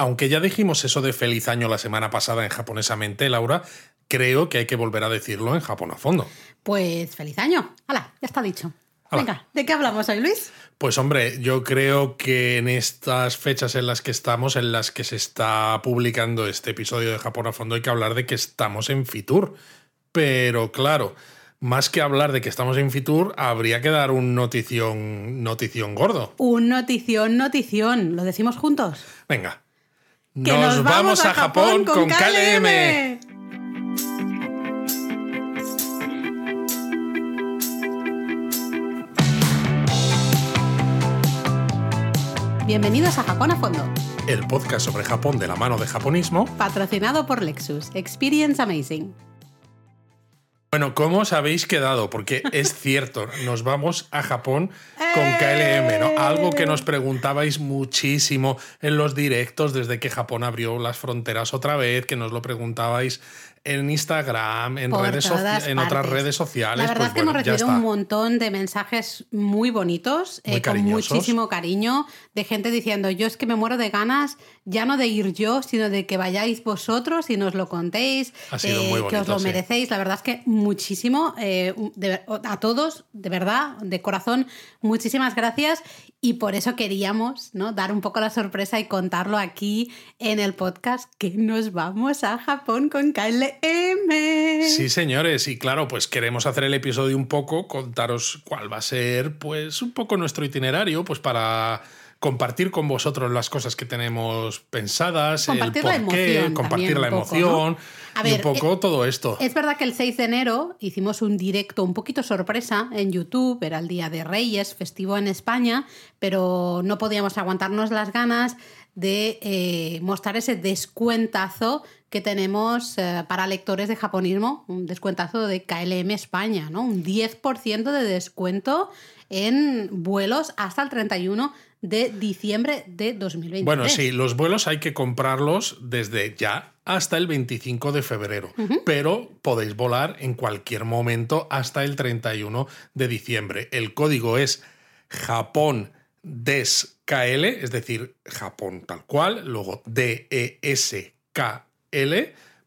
aunque ya dijimos eso de feliz año la semana pasada en japonesamente, Laura, creo que hay que volver a decirlo en Japón a fondo. Pues feliz año. Hala, ya está dicho. Venga, ¿de qué hablamos hoy, Luis? Pues hombre, yo creo que en estas fechas en las que estamos, en las que se está publicando este episodio de Japón a fondo, hay que hablar de que estamos en Fitur. Pero claro, más que hablar de que estamos en Fitur, habría que dar un notición, notición gordo. Un notición, notición. ¿Lo decimos juntos? Venga. Nos, vamos, a Japón, con, KLM. Bienvenidos a Japón a Fondo. El podcast sobre Japón de la mano de japonismo. Patrocinado por Lexus. Experience Amazing. Bueno, ¿cómo os habéis quedado? Porque es cierto, nos vamos a Japón con KLM, ¿no? Algo que nos preguntabais muchísimo en los directos desde que Japón abrió las fronteras otra vez, que nos lo preguntabais en Instagram, en, redes en otras redes sociales. La verdad pues es que hemos recibido un montón de mensajes muy bonitos, eh, con muchísimo cariño, de gente diciendo, yo es que me muero de ganas, ya no de ir yo, sino de que vayáis vosotros y nos lo contéis, eh, que os lo merecéis. La verdad es que muchísimo, eh, a todos, de verdad, de corazón, muchísimas gracias. Y por eso queríamos ¿no? dar un poco la sorpresa y contarlo aquí en el podcast que nos vamos a Japón con Sí, señores, y claro, pues queremos hacer el episodio un poco, contaros cuál va a ser, pues un poco nuestro itinerario, pues para compartir con vosotros las cosas que tenemos pensadas, compartir el por qué, compartir la emoción y un poco eh, todo esto. Es verdad que el 6 de enero hicimos un directo un poquito sorpresa en YouTube, era el Día de Reyes, festivo en España, pero no podíamos aguantarnos las ganas de eh, mostrar ese descuentazo que tenemos eh, para lectores de japonismo, un descuentazo de KLM España, ¿no? Un 10% de descuento en vuelos hasta el 31 de diciembre de 2023. Bueno, sí, los vuelos hay que comprarlos desde ya hasta el 25 de febrero, pero podéis volar en cualquier momento hasta el 31 de diciembre. El código es Japón DESKL, es decir, Japón tal cual, luego D-E-S-K-L,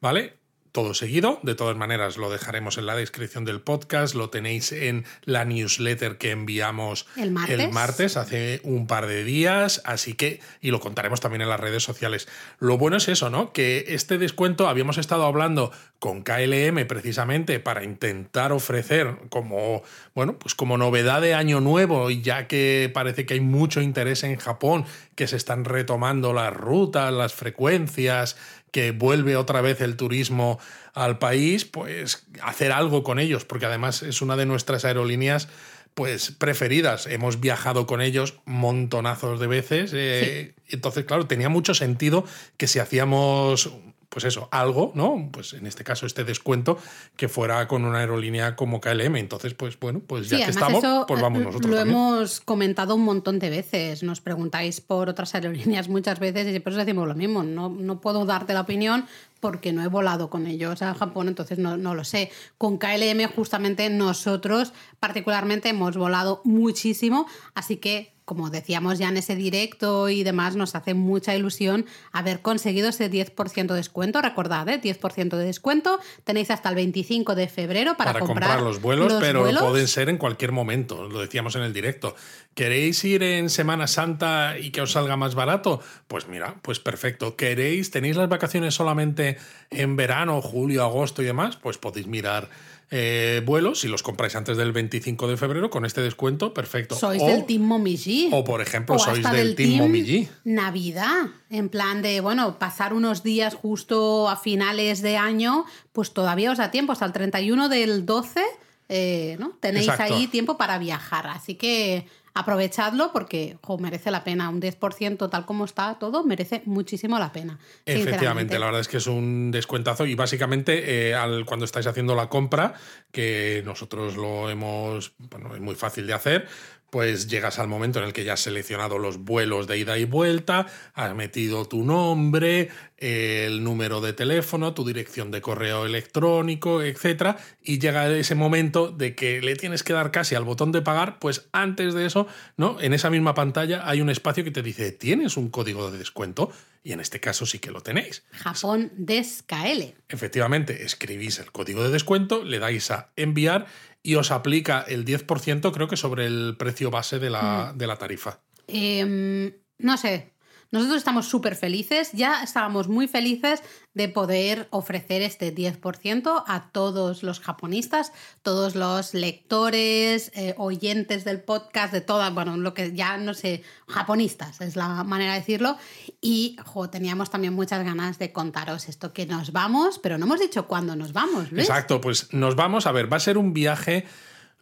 ¿vale? Todo seguido. De todas maneras, lo dejaremos en la descripción del podcast. Lo tenéis en la newsletter que enviamos el martes, hace un par de días. Así que, y lo contaremos también en las redes sociales. Lo bueno es eso, ¿no? Que este descuento habíamos estado hablando con KLM precisamente para intentar ofrecer como, bueno, pues como novedad de año nuevo, y ya que parece que hay mucho interés en Japón, que se están retomando las rutas, las frecuencias, que vuelve otra vez el turismo al país, pues hacer algo con ellos, porque además es una de nuestras aerolíneas pues preferidas. Hemos viajado con ellos montonazos de veces. Eh, entonces, claro, tenía mucho sentido que si hacíamos pues eso, algo, ¿no? Pues en este caso este descuento que fuera con una aerolínea como KLM. Entonces, pues bueno, pues ya que estamos, pues vamos eh, nosotros. Lo también. hemos comentado un montón de veces. Nos preguntáis por otras aerolíneas muchas veces y siempre os decimos lo mismo. No, no puedo darte la opinión porque no he volado con ellos a Japón, entonces no, no, lo sé. Con KLM justamente nosotros particularmente hemos volado muchísimo, así que como decíamos ya en ese directo y demás, nos hace mucha ilusión haber conseguido ese 10% de descuento. Recordad, ¿eh? 10% de descuento. Tenéis hasta el 25 de febrero para, comprar, los vuelos, pero pueden ser en cualquier momento. Lo decíamos en el directo. ¿Queréis ir en Semana Santa y que os salga más barato? Pues mira, pues perfecto. ¿Queréis, tenéis las vacaciones solamente en verano, julio, agosto y demás? Pues podéis mirar eh, vuelos, si los compráis antes del 25 de febrero, con este descuento, perfecto. Sois del Team Momiji. O, por ejemplo, sois del, Team, Momiji. Navidad, en plan de, bueno, pasar unos días justo a finales de año, pues todavía os da tiempo, hasta el 31 del 12, eh, ¿no? Tenéis ahí tiempo para viajar. Así que aprovechadlo porque merece la pena. Un 10% tal como está todo merece muchísimo la pena. Efectivamente, la verdad es que es un descuentazo y básicamente eh, al, cuando estáis haciendo la compra, que nosotros lo hemos, bueno, es muy fácil de hacer, pues llegas al momento en el que ya has seleccionado los vuelos de ida y vuelta, has metido tu nombre, el número de teléfono, tu dirección de correo electrónico, etc. Y llega ese momento de que le tienes que dar casi al botón de pagar, pues antes de eso, ¿no? En esa misma pantalla hay un espacio que te dice, ¿tienes un código de descuento? y en este caso sí que lo tenéis. Japón DESKL. Efectivamente, escribís el código de descuento, le dais a enviar y os aplica el 10%, creo que sobre el precio base de la, Mm. de la tarifa. Em, no sé. Nosotros estamos súper felices, ya estábamos muy felices de poder ofrecer este 10% a todos los japonistas, todos los lectores, eh, oyentes del podcast, de todas, bueno, lo que ya no sé, japonistas es la manera de decirlo. Y teníamos también muchas ganas de contaros esto, que nos vamos, pero no hemos dicho cuándo nos vamos, Luis. Exacto, pues nos vamos a ver, va a ser un viaje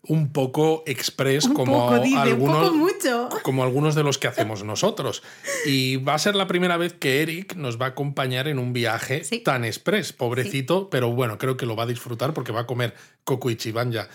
un poco express Un como poco, dice, un algunos poco mucho. como algunos de los que hacemos nosotros y va a ser la primera vez que Eric nos va a acompañar en un viaje Sí. tan express, pobrecito, pero bueno, creo que lo va a disfrutar porque va a comer coco y chibanya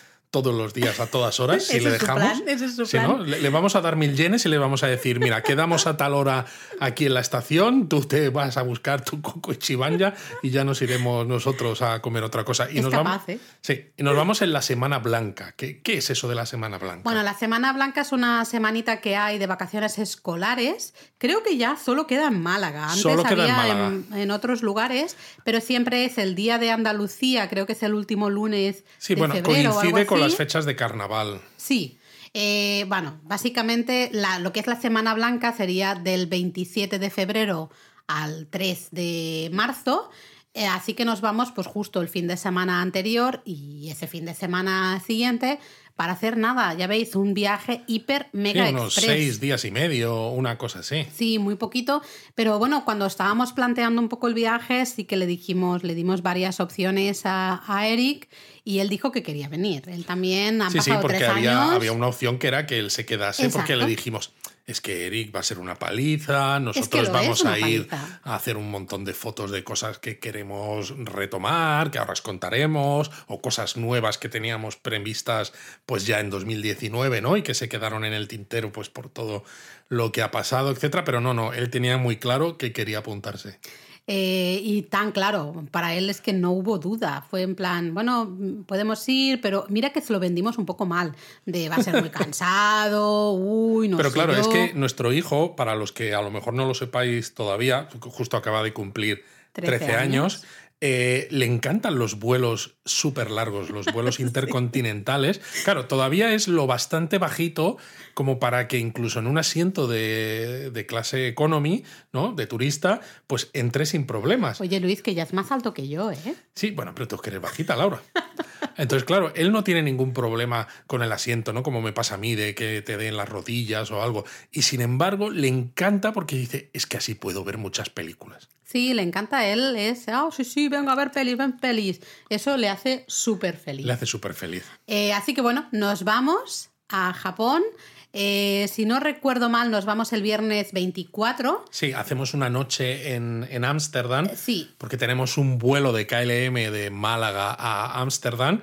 todos los días a todas horas si le dejamos. plan, es plan. ¿no? le, le vamos a dar mil yenes y le vamos a decir, mira, quedamos a tal hora aquí en la estación, tú te vas a buscar tu coco y chibanya y ya nos iremos nosotros a comer otra cosa. Y Es nos capaz, vamos, ¿eh? Sí, y nos vamos en la Semana Blanca. ¿Qué, qué es eso de la Semana Blanca? Bueno, la Semana Blanca es una semanita que hay de vacaciones escolares. Creo que ya solo queda en Málaga. Antes Solo queda en había Málaga. en, en otros lugares, pero siempre es el día de Andalucía, creo que es el último lunes Sí, de bueno, febrero o algo coincide con así. Las fechas de carnaval. Sí. Eh, bueno, básicamente la- lo que es la Semana Blanca sería del 27 de febrero al 3 de marzo. Eh, así que nos vamos pues justo el fin de semana anterior y ese fin de semana siguiente para hacer nada, ya veis, un viaje hiper Sí, mega unos express. seis días y medio, una cosa así. Sí, muy poquito, pero bueno, cuando estábamos planteando un poco el viaje, sí que le dijimos, le dimos varias opciones a, a Eric y él dijo que quería venir. Él también ha Sí, sí, pasado porque tres había, años. había una opción que era que él se quedase porque le dijimos, es que Eric va a ser una paliza, nosotros vamos a ir paliza. a hacer un montón de fotos de cosas que queremos retomar, que ahora os contaremos, o cosas nuevas que teníamos previstas pues ya en 2019, ¿no? Y que se quedaron en el tintero pues por todo lo que ha pasado, etcétera, pero no, no, él tenía muy claro que quería apuntarse. Eh, y tan claro, para él es que no hubo duda. Fue en plan, bueno, podemos ir, pero mira que se lo vendimos un poco mal. De va a ser muy cansado, uy, no Pero sé claro, es que nuestro hijo, para los que a lo mejor no lo sepáis todavía, justo acaba de cumplir 13, 13 años, años. Eh, le encantan los vuelos súper largos, los vuelos intercontinentales. Claro, todavía es lo bastante bajito como para que incluso en un asiento de, de clase economy, ¿no? De turista, pues entre sin problemas. Oye, Luis, que ya es más alto que yo, ¿eh? Sí, bueno, pero tú que eres bajita, Laura. Entonces, claro, él no tiene ningún problema con el asiento, ¿no? Como me pasa a mí, de que te den las rodillas o algo. Y sin embargo, le encanta porque dice, es que así puedo ver muchas películas. Sí, le encanta a él, es, oh, sí, sí, venga a ver pelis, ven pelis. Eso le hace súper feliz. Le hace súper feliz. Eh, así que bueno, nos vamos a Japón. Eh, si no recuerdo mal, nos vamos el viernes 24. Sí, hacemos una noche en en Ámsterdam. Sí, Porque tenemos un vuelo de KLM de Málaga a Ámsterdam,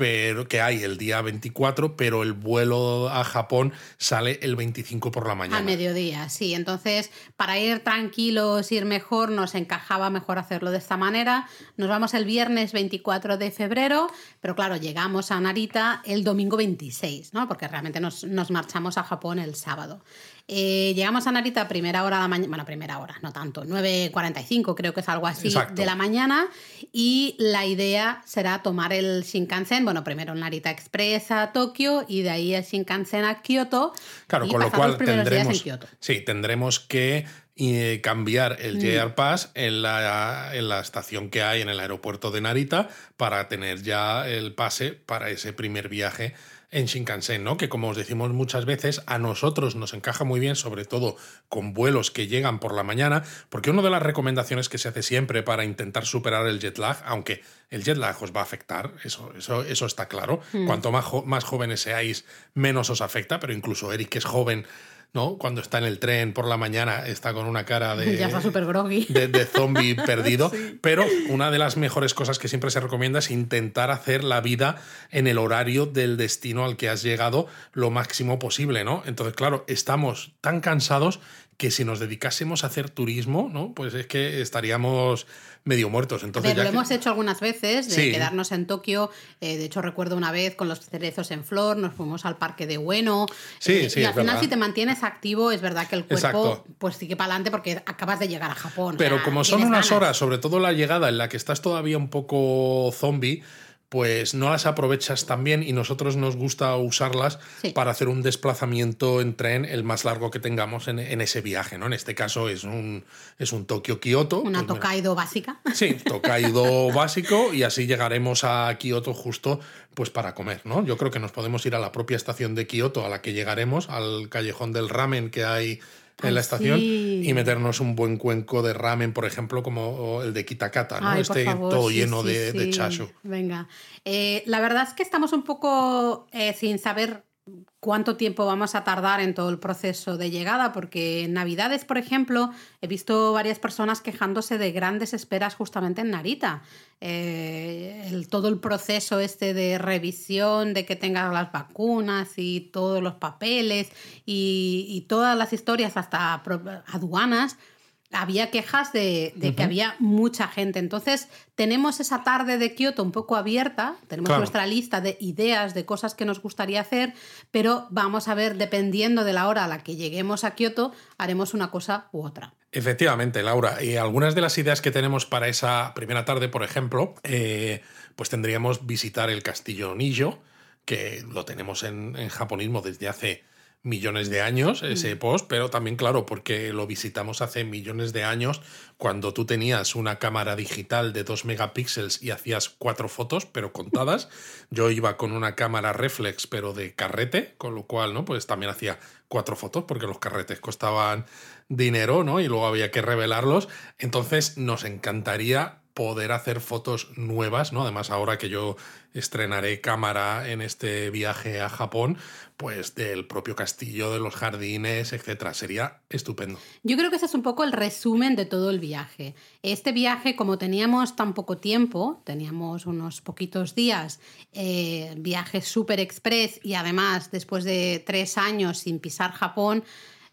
pero que hay el día 24, pero el vuelo a Japón sale el 25 por la mañana. al mediodía, sí. Entonces, para ir tranquilos, ir mejor, nos encajaba mejor hacerlo de esta manera. Nos vamos el viernes 24 de febrero, pero claro, llegamos a Narita el domingo 26, ¿no? Porque realmente nos, nos marchamos a Japón el sábado. Eh, llegamos a Narita a primera hora de la mañana, bueno, primera hora, no tanto, 9.45 creo que es algo así Exacto. de la mañana y la idea será tomar el Shinkansen, bueno, primero el Narita Express a Tokio y de ahí el Shinkansen a Kioto. Claro, y con lo cual tendremos, sí, tendremos que eh, cambiar el Mm. JR Pass en la, en la estación que hay en el aeropuerto de Narita para tener ya el pase para ese primer viaje en Shinkansen, ¿no? Que como os decimos muchas veces, a nosotros nos encaja muy bien, sobre todo con vuelos que llegan por la mañana, porque una de las recomendaciones que se hace siempre para intentar superar el jet lag, aunque el jet lag os va a afectar, eso, eso, eso está claro. Mm. Cuanto más, jo- más jóvenes seáis, menos os afecta, pero incluso Eric, que es joven, ¿no? Cuando está en el tren por la mañana, está con una cara de. Ya está súper groggy. De, de zombie perdido. Pero una de las mejores cosas que siempre se recomienda es intentar hacer la vida en el horario del destino al que has llegado lo máximo posible, ¿no? Entonces, claro, estamos tan cansados que si nos dedicásemos a hacer turismo, ¿no? Pues es que estaríamos medio muertos. Entonces, lo hemos hecho algunas veces, de quedarnos en Tokio. Eh, de hecho, recuerdo una vez con los cerezos en flor, nos fuimos al parque de Ueno. Sí, eh, sí, y al final, si te mantienes activo, es verdad que el cuerpo pues sigue para adelante porque acabas de llegar a Japón. Pero como son unas horas, sobre todo la llegada en la que estás todavía un poco zombie, pues no las aprovechas tan bien y nosotros nos gusta usarlas para hacer un desplazamiento en tren el más largo que tengamos en, ese viaje, ¿no? En este caso es un, es un Tokio-Kioto. Una pues Tokaido básica. Sí, Tokaido básico y así llegaremos a Kioto justo pues para comer, ¿no? Yo creo que nos podemos ir a la propia estación de Kioto a la que llegaremos, al callejón del ramen que hay en la estación y meternos un buen cuenco de ramen, por ejemplo, como el de Kitakata, ¿no? este todo lleno de, de, chashu. Venga. Eh, la verdad es que estamos un poco eh, sin saber cuánto tiempo vamos a tardar en todo el proceso de llegada, porque en Navidades, por ejemplo, he visto varias personas quejándose de grandes esperas justamente en Narita. Eh, todo el proceso este de revisión, de que tengas las vacunas y todos los papeles y, y todas las historias hasta aduanas, había quejas de, que había mucha gente. Entonces, tenemos esa tarde de Kioto un poco abierta, tenemos nuestra lista de ideas, de cosas que nos gustaría hacer, pero vamos a ver, dependiendo de la hora a la que lleguemos a Kioto, haremos una cosa u otra. Efectivamente, Laura. Y algunas de las ideas que tenemos para esa primera tarde, por ejemplo, eh, pues tendríamos visitar el castillo Nijo, que lo tenemos en, en japonismo desde hace millones de años ese mm. post, pero también, claro, porque lo visitamos hace millones de años cuando tú tenías una cámara digital de 2 megapíxeles y hacías cuatro fotos, pero contadas. Yo iba con una cámara reflex, pero de carrete, con lo cual, ¿no? Pues también hacía cuatro fotos porque los carretes costaban dinero, ¿no? Y luego había que revelarlos. Entonces nos encantaría poder hacer fotos nuevas, ¿no? Además, ahora que yo estrenaré cámara en este viaje a Japón, pues del propio castillo, de los jardines, etcétera. Sería estupendo. Yo creo que ese es un poco el resumen de todo el viaje. Este viaje, como teníamos tan poco tiempo, teníamos unos poquitos días, eh, viaje super express y además después de tres años sin pisar Japón,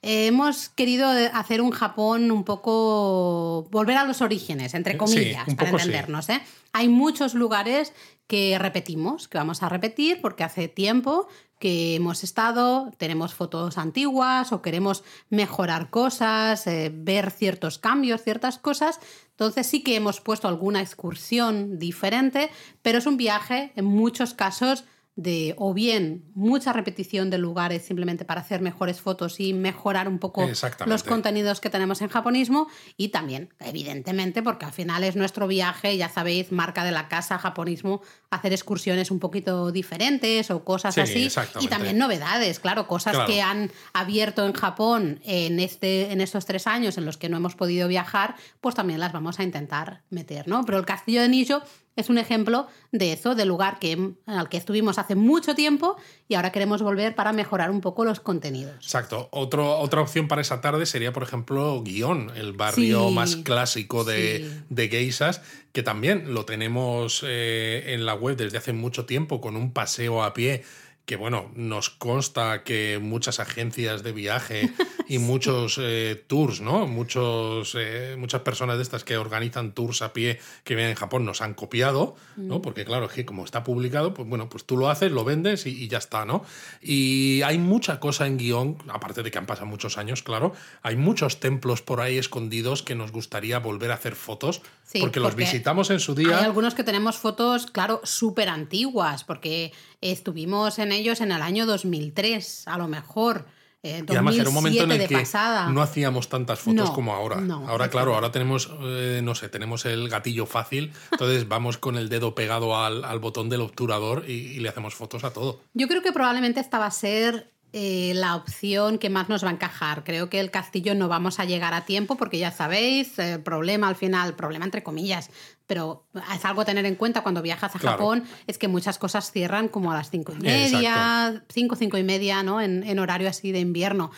hemos querido hacer un Japón un poco. volver a los orígenes, entre comillas, para entendernos. ¿eh? Hay muchos lugares que repetimos, que vamos a repetir porque hace tiempo que hemos estado, tenemos fotos antiguas o queremos mejorar cosas, eh, ver ciertos cambios, ciertas cosas. Entonces sí que hemos puesto alguna excursión diferente, pero es un viaje en muchos casos de o bien mucha repetición de lugares simplemente para hacer mejores fotos y mejorar un poco los contenidos que tenemos en japonismo y también, evidentemente, porque al final es nuestro viaje, ya sabéis, marca de la casa japonismo, hacer excursiones un poquito diferentes o cosas así. Y también novedades, claro, cosas que han abierto en Japón en, este, en estos tres años en los que no hemos podido viajar, pues también las vamos a intentar meter, ¿no? Pero el castillo de Nijo es un ejemplo de eso, del lugar que, al que estuvimos hace mucho tiempo y ahora queremos volver para mejorar un poco los contenidos. Exacto. Otro, otra opción para esa tarde sería, por ejemplo, Guión, el barrio más clásico de, de, geisas, que también lo tenemos eh, en la web desde hace mucho tiempo con un paseo a pie que bueno, nos consta que muchas agencias de viaje y muchos eh, tours, ¿no? Muchos, eh, muchas personas de estas que organizan tours a pie que vienen en Japón nos han copiado, ¿no? Mm. Porque claro, es que como está publicado, pues bueno, pues tú lo haces, lo vendes y, ya está, ¿no? Y hay mucha cosa en guion, aparte de que han pasado muchos años, claro, hay muchos templos por ahí escondidos que nos gustaría volver a hacer fotos, porque los visitamos en su día. Hay algunos que tenemos fotos, claro, súper antiguas, porque estuvimos en ellos en el año 2003, a lo mejor. Eh, y además era un momento en el que no hacíamos tantas fotos como ahora. ahora, claro, ahora tenemos, eh, no sé, tenemos el gatillo fácil, entonces vamos con el dedo pegado al, botón del obturador y, y, le hacemos fotos a todo. Yo creo que probablemente esta va a ser eh, la opción que más nos va a encajar. Creo que el castillo no vamos a llegar a tiempo porque ya sabéis, el problema al final, problema entre comillas, pero es algo a tener en cuenta cuando viajas a Japón, es que muchas cosas cierran como a las cinco y media, cinco, cinco y media, ¿no? En, en horario así de invierno.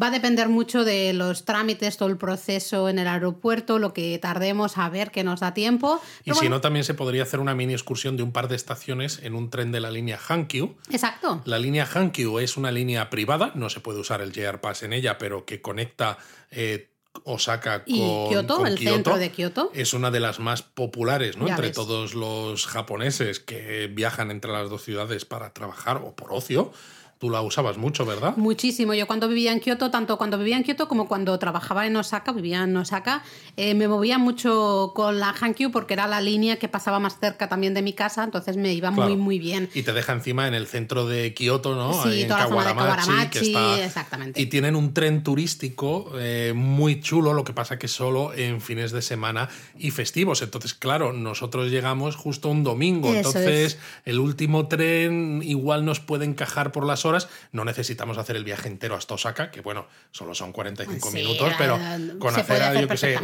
Va a depender mucho de los trámites, todo el proceso en el aeropuerto, lo que tardemos a ver que nos da tiempo. Y si no, también se podría hacer una mini excursión de un par de estaciones en un tren de la línea Hankyu. Exacto. La línea Hankyu es una línea privada, no se puede usar el JR Pass en ella, pero que conecta eh, Osaka con, ¿Y Kioto, el centro de Kioto? Es una de las más populares, ¿no? entre todos los japoneses que viajan entre las dos ciudades para trabajar o por ocio. Tú la usabas mucho, ¿verdad? Muchísimo. Yo cuando vivía en Kioto, tanto cuando vivía en Kioto como cuando trabajaba en Osaka, vivía en Osaka, eh, me movía mucho con la Hankyu porque era la línea que pasaba más cerca también de mi casa, entonces me iba muy, muy bien. Y te deja encima en el centro de Kioto, ¿no? Sí, en toda la zona de Kawaramachi, exactamente. Y tienen un tren turístico eh, muy chulo, lo que pasa que solo en fines de semana y festivos. Entonces, claro, nosotros llegamos justo un domingo, entonces el último tren igual nos puede encajar por las horas. No necesitamos hacer el viaje entero hasta Osaka, que bueno, solo son 45 minutos, pero con hacer, yo que sé,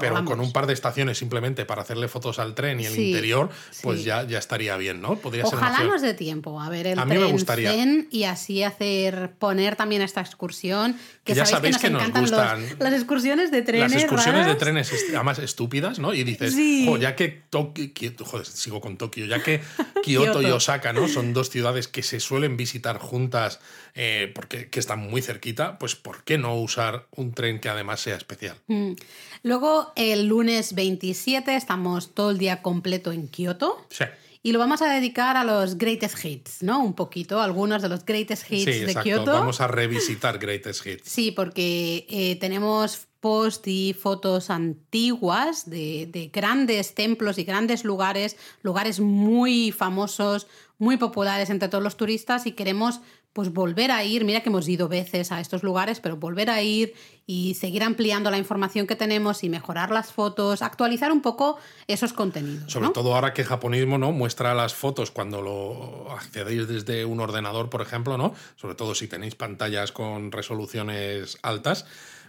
pero, con un par de estaciones simplemente para hacerle fotos al tren y el interior, pues ya, ya estaría bien, ¿no? Podría Ojalá nos dé tiempo a ver el a mí me gustaría. y así hacer, poner también esta excursión. Que, ya sabéis, que nos, encantan las excursiones de trenes. Las excursiones de trenes, además estúpidas, ¿no? Y dices, ya que Tokio, joder, sigo con Tokio, ya que Kioto y Osaka, ¿no? Son dos ciudades que se suelen visitar eh, porque que están muy cerquita, pues ¿por qué no usar un tren que además sea especial? Mm. Luego, el lunes 27 estamos todo el día completo en Kioto. Sí. Y lo vamos a dedicar a los greatest hits, ¿no? Un poquito, algunos de los greatest hits de Kioto. Vamos a revisitar greatest hits. Sí, porque eh, tenemos post y fotos antiguas de, de, grandes templos y grandes lugares, lugares muy famosos, muy populares entre todos los turistas y queremos pues volver a ir, mira que hemos ido veces a estos lugares, pero volver a ir y seguir ampliando la información que tenemos y mejorar las fotos, actualizar un poco esos contenidos. Sobre todo ahora que japonismo no muestra las fotos cuando lo accedéis desde un ordenador, por ejemplo, ¿no? Sobre todo si tenéis pantallas con resoluciones altas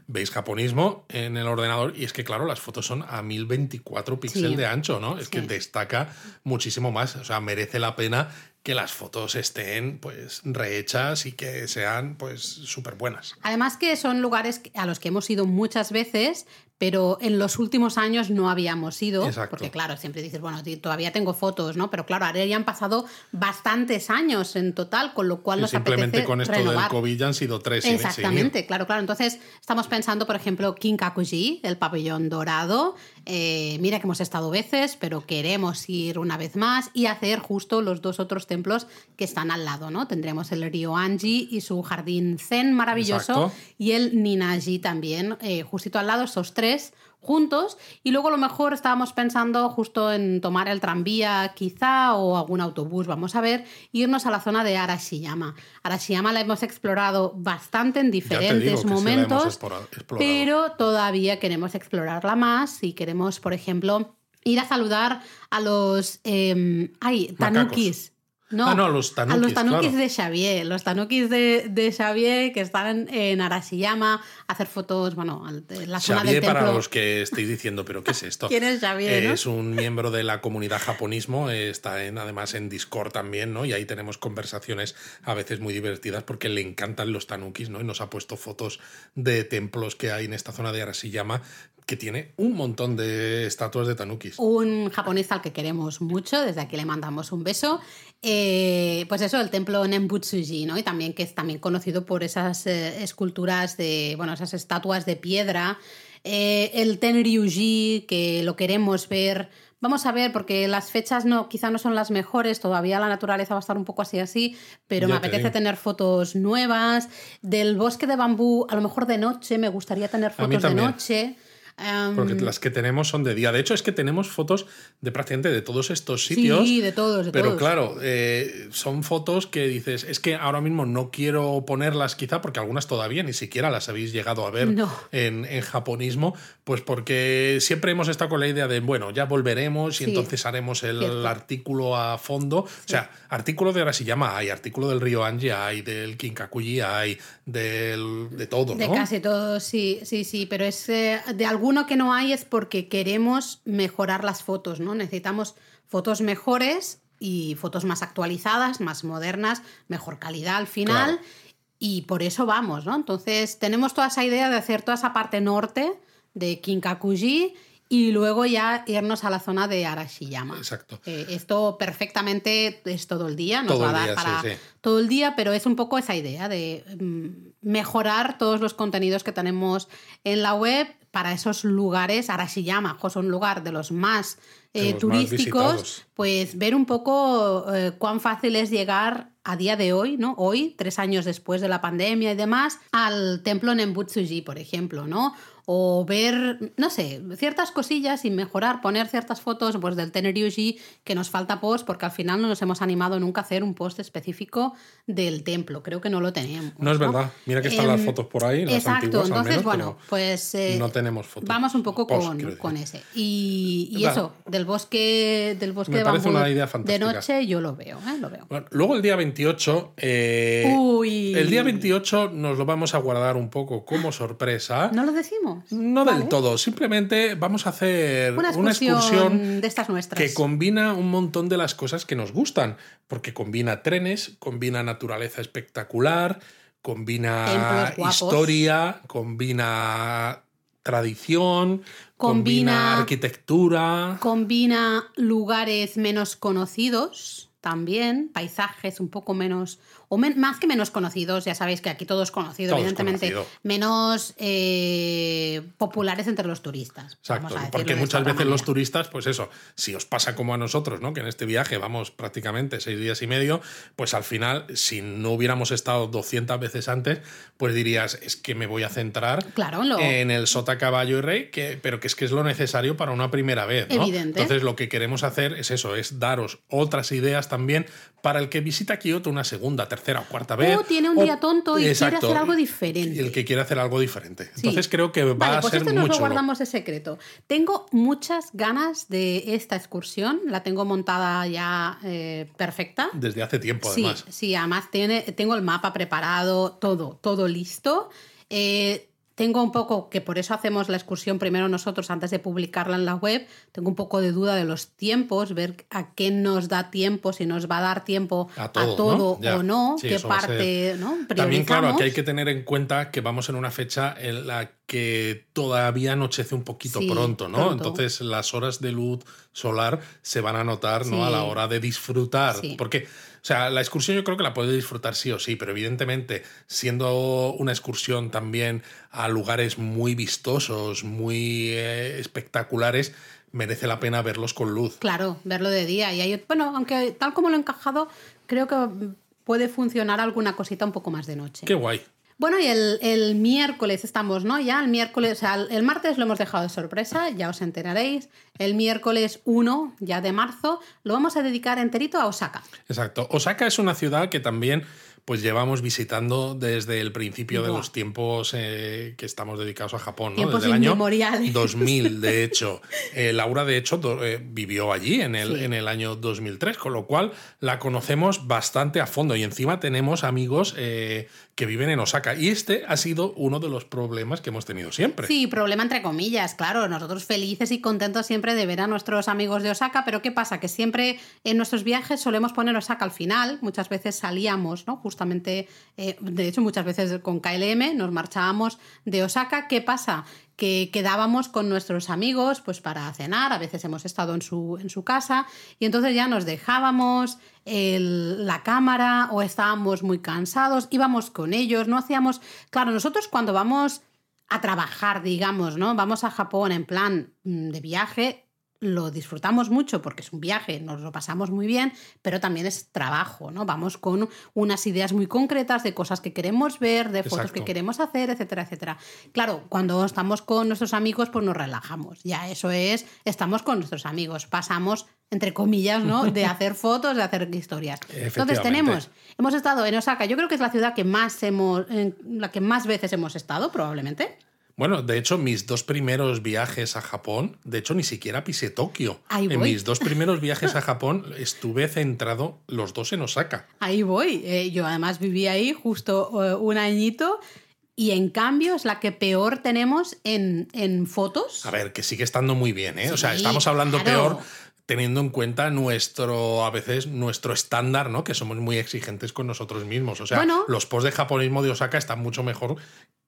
veis japonismo en el ordenador y es que, claro, las fotos son a 1024 píxeles de ancho, ¿no? Es que destaca muchísimo más. O sea, merece la pena que las fotos estén pues rehechas y que sean pues súper buenas. Además que son lugares a los que hemos ido muchas veces, pero en los últimos años no habíamos ido, porque claro, siempre dices, bueno, todavía tengo fotos, ¿no? Pero claro, ahora ya han pasado bastantes años en total, con lo cual nos simplemente con esto del COVID ya han sido tres. Exactamente, claro, claro. Entonces estamos pensando, por ejemplo, Kinkakuji, el pabellón dorado. Eh, mira que hemos estado veces, pero queremos ir una vez más y hacer justo los dos otros templos que están al lado, ¿no? Tendremos el río Anji y su jardín zen maravilloso y el Ninaji también, eh, justito al lado, esos tres juntos y luego a lo mejor estábamos pensando justo en tomar el tranvía quizá o algún autobús, vamos a ver, irnos a la zona de Arashiyama. Arashiyama la hemos explorado bastante en diferentes momentos, pero todavía queremos explorarla más y queremos, por ejemplo, ir a saludar a los eh, ay, tanukis. No, ah, no, los tanukis, a los tanukis de Xavier. Los tanukis de, de, Xavier que están en Arashiyama a hacer fotos, bueno, en la zona del templo. para los que estéis diciendo, ¿pero qué es esto? ¿Quién es Xavier? Es un miembro de la comunidad japonismo, está en, además en Discord también, ¿no? Y ahí tenemos conversaciones a veces muy divertidas porque le encantan los tanukis, ¿no? Y nos ha puesto fotos de templos que hay en esta zona de Arashiyama que tiene un montón de estatuas de tanukis. Un japonés al que queremos mucho, desde aquí le mandamos un beso. Eh, pues eso, el templo Nembutsuji, ¿no? Y también que es también conocido por esas eh, esculturas de, bueno, esas estatuas de piedra. Eh, el Tenryuji, que lo queremos ver. Vamos a ver, porque las fechas no, quizá no son las mejores, todavía la naturaleza va a estar un poco así así, pero me apetece tener fotos nuevas. Del bosque de bambú, a lo mejor de noche, me gustaría tener fotos de noche. Porque las que tenemos son de día. De hecho, es que tenemos fotos de prácticamente de todos estos sitios. Sí, de todos. pero claro, eh, son fotos que dices, es que ahora mismo no quiero ponerlas quizá porque algunas todavía ni siquiera las habéis llegado a ver en, en, japonismo, pues porque siempre hemos estado con la idea de, bueno, ya volveremos y entonces haremos el artículo a fondo. O sea, artículo de llama hay, artículo del río Anji hay, del Kinkakuji hay, del, de todo, ¿no? De casi todo, sí, sí, sí, pero es eh, de algún alguno que no hay es porque queremos mejorar las fotos, ¿no? Necesitamos fotos mejores y fotos más actualizadas, más modernas, mejor calidad al final. y por eso vamos, ¿no? Entonces tenemos toda esa idea de hacer toda esa parte norte de Kinkakuji y luego ya irnos a la zona de Arashiyama. Exacto. Eh, esto perfectamente es todo el día, nos Todo va a dar día, para sí, sí. todo el día, pero es un poco esa idea de mm, mejorar todos los contenidos que tenemos en la web para esos lugares. Arashiyama es un lugar de los más De eh, los turísticos, pues ver un poco eh, cuán fácil es llegar a día de hoy, ¿no? Hoy, tres años después de la pandemia y demás, al templo Nembutsuji, por ejemplo, ¿no? O ver, no sé, ciertas cosillas y mejorar, poner ciertas fotos pues, del Tenryuji que nos falta post, porque al final no nos hemos animado nunca a hacer un post específico del templo. Creo que no lo tenemos. No es verdad. Mira que están las Em, fotos por ahí, las Exacto, antiguas entonces, menos, bueno, pues eh, no tenemos fotos. vamos un poco Post, con, con ese. Y, y eso, del bosque, del bosque Me de parece una idea de fantástica. noche, yo lo veo, ¿eh? lo veo. Bueno, luego el día 28. eh, Uy. El día 28 nos lo vamos a guardar un poco como sorpresa. ¿No lo decimos? No Vale. del todo, simplemente vamos a hacer Una excursión, excursión de estas nuestras. que combina un montón de las cosas que nos gustan, porque combina trenes, combina naturaleza espectacular, combina historia, combina tradición, combina, Combina- arquitectura. Combina lugares menos conocidos también, paisajes un poco menos, o más que menos conocidos, ya sabéis que aquí todo es conocido, Todo es evidentemente, conocido. menos eh, populares entre los turistas. Exacto, porque muchas veces los turistas, pues eso, si os pasa como a nosotros, ¿no? Que en este viaje vamos prácticamente seis días y medio, pues al final, si no hubiéramos estado 200 veces antes, pues dirías, es que me voy a centrar Claro, lo- en el sota, caballo y rey, que, pero que es que es lo necesario para una primera vez, ¿no? Evidente. Entonces lo que queremos hacer es eso, es daros otras ideas también para el que visita Kioto una segunda, tercera o cuarta vez. O tiene un día tonto y quiere hacer algo diferente. El que quiere hacer algo diferente. Sí. Entonces creo que va Vale, a pues ser este nos mucho. lo guardamos de secreto. Tengo muchas ganas de esta excursión, la tengo montada ya eh, perfecta. Desde hace tiempo, Sí, además. sí, además tiene, tengo el mapa preparado, todo, todo listo. Eh, tengo un poco, que por eso hacemos la excursión primero nosotros antes de publicarla en la web, tengo un poco de duda de los tiempos, ver a qué nos da tiempo, si nos va a dar tiempo A a todo, o no, Sí, qué parte ¿no? También, claro, aquí hay que tener en cuenta que vamos en una fecha en la que todavía anochece un poquito Sí, pronto, ¿no? pronto. Entonces las horas de luz solar se van a notar, ¿no? A la hora de disfrutar. Porque, sea, la excursión yo creo que la puedes disfrutar sí o sí, pero evidentemente, siendo una excursión también a lugares muy vistosos, muy eh, espectaculares, merece la pena verlos con luz. Claro, verlo de día. Y hay, bueno, aunque tal como lo he encajado, creo que puede funcionar alguna cosita un poco más de noche. Qué guay. Bueno, y el, el miércoles estamos, ¿no? Ya el miércoles, o sea, el, martes lo hemos dejado de sorpresa, ya os enteraréis. El miércoles 1, ya de marzo, lo vamos a dedicar enterito a Osaka. Exacto. Osaka es una ciudad que también pues llevamos visitando desde el principio de los tiempos eh, que estamos dedicados a Japón, ¿no? Desde el año inmemoriales. 2000, de hecho. Eh, Laura, de hecho, do- eh, vivió allí en el, Sí. en el año 2003, con lo cual la conocemos bastante a fondo y encima tenemos amigos que viven en Osaka. Y este ha sido uno de los problemas que hemos tenido siempre. Sí, problema entre comillas, claro. Nosotros felices y contentos siempre de ver a nuestros amigos de Osaka, pero ¿qué pasa? Que siempre en nuestros viajes solemos poner Osaka al final. Muchas veces salíamos, ¿no? Justamente, eh, de hecho, muchas veces con KLM nos marchábamos de Osaka. ¿Qué pasa? Que quedábamos con nuestros amigos pues para cenar, a veces hemos estado en su, en su casa y entonces ya nos dejábamos la cámara o estábamos muy cansados, íbamos con ellos, no hacíamos, claro, nosotros cuando vamos a trabajar, digamos, ¿no? Vamos a Japón en plan mm, de viaje, lo disfrutamos mucho porque es un viaje, nos lo pasamos muy bien, pero también es trabajo, ¿no? Vamos con unas ideas muy concretas de cosas que queremos ver, de fotos que queremos hacer, etcétera, etcétera. Claro, cuando estamos con nuestros amigos, pues nos relajamos. Ya eso es, estamos con nuestros amigos, pasamos entre comillas, ¿no? De hacer fotos, de hacer historias. Entonces tenemos, hemos estado en Osaka, yo creo que es la ciudad que más hemos, en la que más veces hemos estado, probablemente. Bueno, de hecho, mis dos primeros viajes a Japón, de hecho, ni siquiera pisé Tokio. Ahí en voy. mis dos primeros viajes a Japón estuve centrado los dos en Osaka. Ahí voy. Eh, yo además viví ahí justo eh, un añito y en cambio es la que peor tenemos en, en fotos. A ver, que sigue estando muy bien, ¿eh? o sea, estamos hablando claro. peor teniendo en cuenta nuestro, a veces, nuestro estándar, ¿no? Que somos muy exigentes con nosotros mismos. O sea, Bueno. los posts de japonismo de Osaka están mucho mejor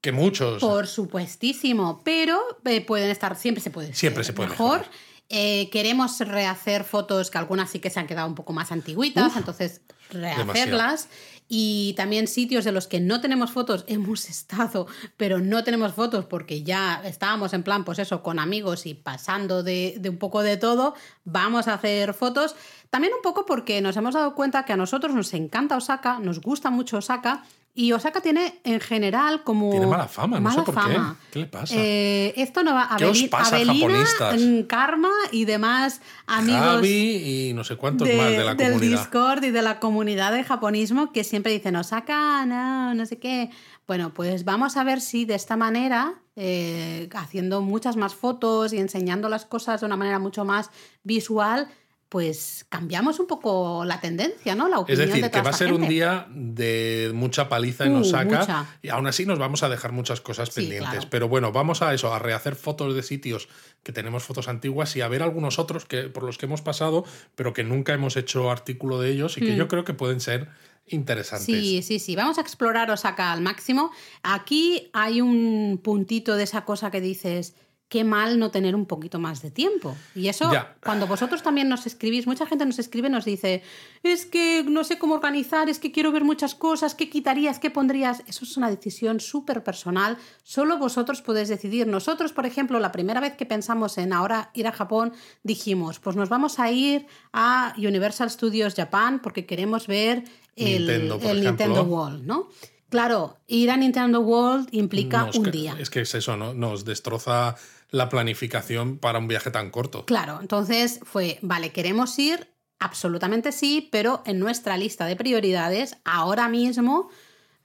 que muchos. Por supuestísimo, pero eh, pueden estar, siempre se puede Siempre se puede mejor. mejorar. Eh, queremos rehacer fotos que algunas sí que se han quedado un poco más antiguitas, Uf, entonces rehacerlas. Y también sitios de los que no tenemos fotos, hemos estado, pero no tenemos fotos porque ya estábamos en plan, pues eso, con amigos y pasando de, de un poco de todo, vamos a hacer fotos. También un poco porque nos hemos dado cuenta que a nosotros nos encanta Osaka, nos gusta mucho Osaka. Y Osaka tiene en general como. Tiene mala fama, no sé por qué. fama. ¿Qué le pasa? Eh, esto no va a ¿Qué os pasa, japonistas? Karma y demás amigos Javi y no sé cuántos más de la del comunidad. Discord y de la comunidad de japonismo que siempre dicen Osaka, no, no sé qué. Bueno, pues vamos a ver si de esta manera, eh, haciendo muchas más fotos y enseñando las cosas de una manera mucho más visual, pues cambiamos un poco la tendencia, ¿no? La Es opinión decir, de que toda va a ser un día de mucha paliza en Uh, Osaka mucha. y aún así nos vamos a dejar muchas cosas Sí, pendientes. claro. Pero bueno, vamos a eso, a rehacer fotos de sitios que tenemos fotos antiguas y a ver algunos otros que, por los que hemos pasado, pero que nunca hemos hecho artículo de ellos y que Mm. yo creo que pueden ser interesantes. Sí, sí, sí. Vamos a explorar Osaka al máximo. Aquí hay un puntito de esa cosa que dices, qué mal no tener un poquito más de tiempo. Y eso, Ya. cuando vosotros también nos escribís, mucha gente nos escribe y nos dice, es que no sé cómo organizar, es que quiero ver muchas cosas, ¿qué quitarías, qué pondrías? Eso es una decisión súper personal. Solo vosotros podéis decidir. Nosotros, por ejemplo, la primera vez que pensamos en ahora ir a Japón, dijimos, pues nos vamos a ir a Universal Studios Japan porque queremos ver el, Nintendo, el World, ¿no? Claro, ir a Nintendo World implica Nos un día. Es que es eso, ¿no? Nos destroza la planificación para un viaje tan corto. Claro, entonces fue, vale, queremos ir, absolutamente sí, pero en nuestra lista de prioridades, ahora mismo,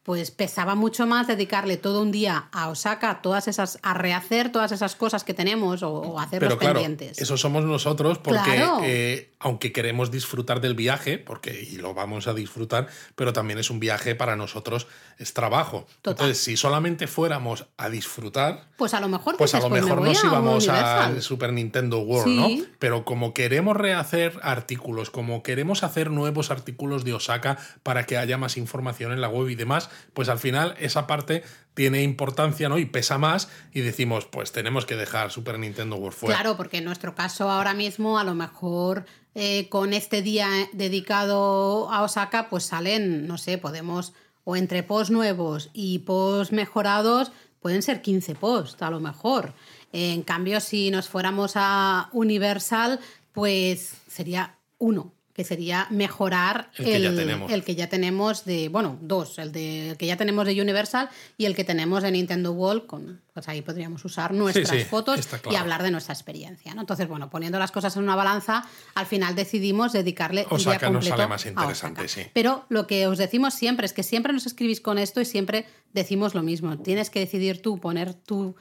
pues pesaba mucho más dedicarle todo un día a Osaka, a todas esas, a rehacer todas esas cosas que tenemos o, o hacer Pero los claro, pendientes. eso somos nosotros porque Claro. eh, aunque queremos disfrutar del viaje, porque y lo vamos a disfrutar, pero también es un viaje para nosotros, es trabajo. Total. Entonces, si solamente fuéramos a disfrutar, Pues a lo mejor pues a lo me mejor voy nos a íbamos al Super Nintendo World, Sí. ¿no? Pero como queremos rehacer artículos, como queremos hacer nuevos artículos de Osaka para que haya más información en la web y demás, pues al final esa parte tiene importancia, ¿no? Y pesa más y decimos, pues tenemos que dejar Super Nintendo World fuera. Claro, porque en nuestro caso ahora mismo, a lo mejor eh, con este día dedicado a Osaka, pues salen, no sé, podemos, o entre posts nuevos y posts mejorados, pueden ser 15 posts, a lo mejor. En cambio, si nos fuéramos a Universal, pues sería uno que sería mejorar El que ya tenemos. el que ya tenemos de, bueno, dos, el, de, el que ya tenemos de Universal y el que tenemos de Nintendo World, con, pues ahí podríamos usar nuestras sí, fotos y hablar de nuestra experiencia. ¿no? Entonces, bueno, poniendo las cosas en una balanza, al final decidimos dedicarle un día nos completo sale más interesante, sí. Pero lo que os decimos siempre es que siempre nos escribís con esto y siempre decimos lo mismo. Tienes que decidir tú, poner tu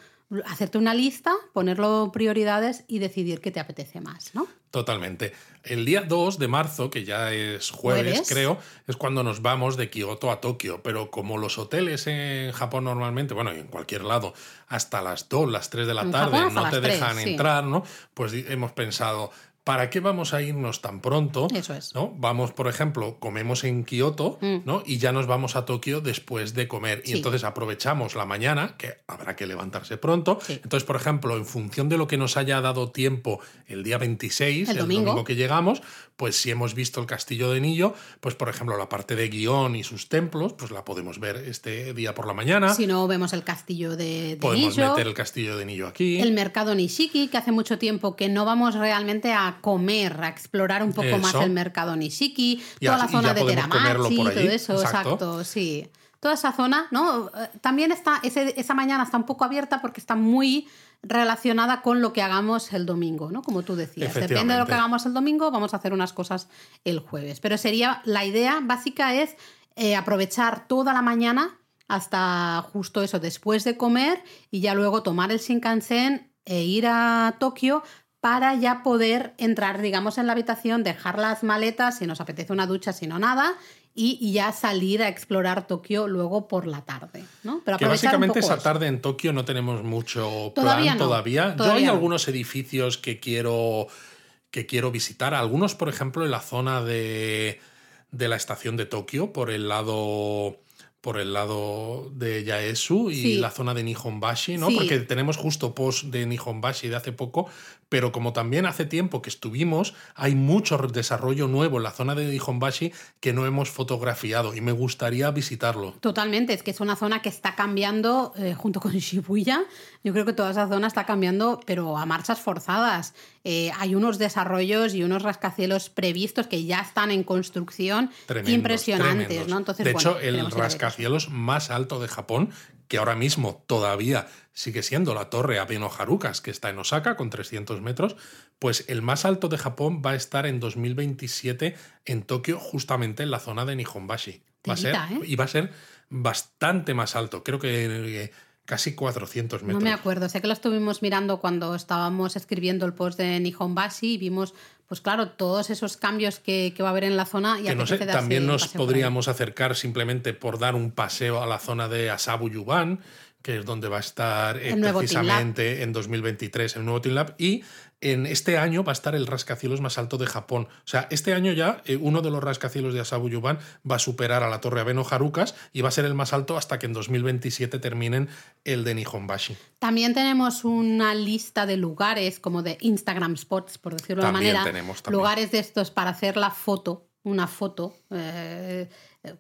hacerte una lista, ponerlo prioridades y decidir qué te apetece más, ¿no? Totalmente. El día 2 de marzo, que ya es jueves, Jueves. creo, es cuando nos vamos de Kioto a Tokio. Pero como los hoteles en Japón normalmente, bueno, y en cualquier lado, hasta las 2, las 3 de la En tarde Japón no te las 3, dejan sí. entrar, ¿no? Pues hemos pensado, ¿para qué vamos a irnos tan pronto? Eso es. ¿no? Vamos, por ejemplo, comemos en Kioto, Mm. ¿no? Y ya nos vamos a Tokio después de comer. Y entonces aprovechamos la mañana, que habrá que levantarse pronto. Sí. Entonces, por ejemplo, en función de lo que nos haya dado tiempo el día 26, El domingo. que llegamos, pues si hemos visto el castillo de Nillo, pues por ejemplo, la parte de guion y sus templos, pues la podemos ver este día por la mañana. Si no, vemos el castillo de, de podemos Nijo, meter el castillo de Nillo aquí. el mercado Nishiki, que hace mucho tiempo que no vamos realmente a comer, a explorar un poco más el mercado Nishiki, Y toda a- la zona de Teramachi, todo eso, exacto. exacto, sí. Toda esa zona, ¿no? Eh, También está, ese- esa mañana está un poco abierta porque está muy relacionada con lo que hagamos el domingo, ¿no? Como tú decías. Depende de lo que hagamos el domingo, vamos a hacer unas cosas el jueves. Pero sería, la idea básica es eh, aprovechar toda la mañana hasta justo eso, después de comer y ya luego tomar el Shinkansen e ir a Tokio para ya poder entrar, digamos, en la habitación, dejar las maletas, si nos apetece una ducha, si no nada, y, y ya salir a explorar Tokio luego por la tarde, ¿no? Pero Que básicamente esa eso. tarde en Tokio no tenemos mucho Todavía plan no, todavía. Yo todavía hay no. algunos edificios que quiero que quiero visitar. Algunos, por ejemplo, en la zona de, de la estación de Tokio, por el lado por el lado de Yaesu y Sí. la zona de Nihonbashi, ¿no? Sí. Porque tenemos justo post de Nihonbashi de hace poco, pero como también hace tiempo que estuvimos, hay mucho desarrollo nuevo en la zona de Nihonbashi que no hemos fotografiado y me gustaría visitarlo. Totalmente, es que es una zona que está cambiando eh, junto con Shibuya. Yo creo que toda esa zona está cambiando, pero a marchas forzadas. Eh, hay unos desarrollos y unos rascacielos previstos que ya están en construcción Tremendos, impresionantes, tremendos. ¿no? Entonces, de bueno, hecho, el rascacielos más alto de Japón, que ahora mismo todavía sigue siendo la torre Abeno Harukas, que está en Osaka con 300 metros, pues el más alto de Japón va a estar en 2027 en Tokio, justamente en la zona de Nihonbashi. Va a ser, ¿eh? Y va a ser bastante más alto, creo que eh, casi 400 metros. No me acuerdo, sé que lo estuvimos mirando cuando estábamos escribiendo el post de Nihonbashi y vimos, pues claro, todos esos cambios que, que va a haber en la zona. Y que no sé, también nos podríamos acercar simplemente por dar un paseo a la zona de Asabu Yuban, que es donde va a estar eh, precisamente en 2023 el nuevo Team Lab. Y en este año va a estar el rascacielos más alto de Japón. O sea, este año ya eh, uno de los rascacielos de Asabu Yuban va a superar a la Torre Abeno Harukas y va a ser el más alto hasta que en 2027 terminen el de Nihonbashi. También tenemos una lista de lugares, como de Instagram spots, por decirlo de una manera. tenemos, también. Lugares de estos para hacer la foto, una foto eh,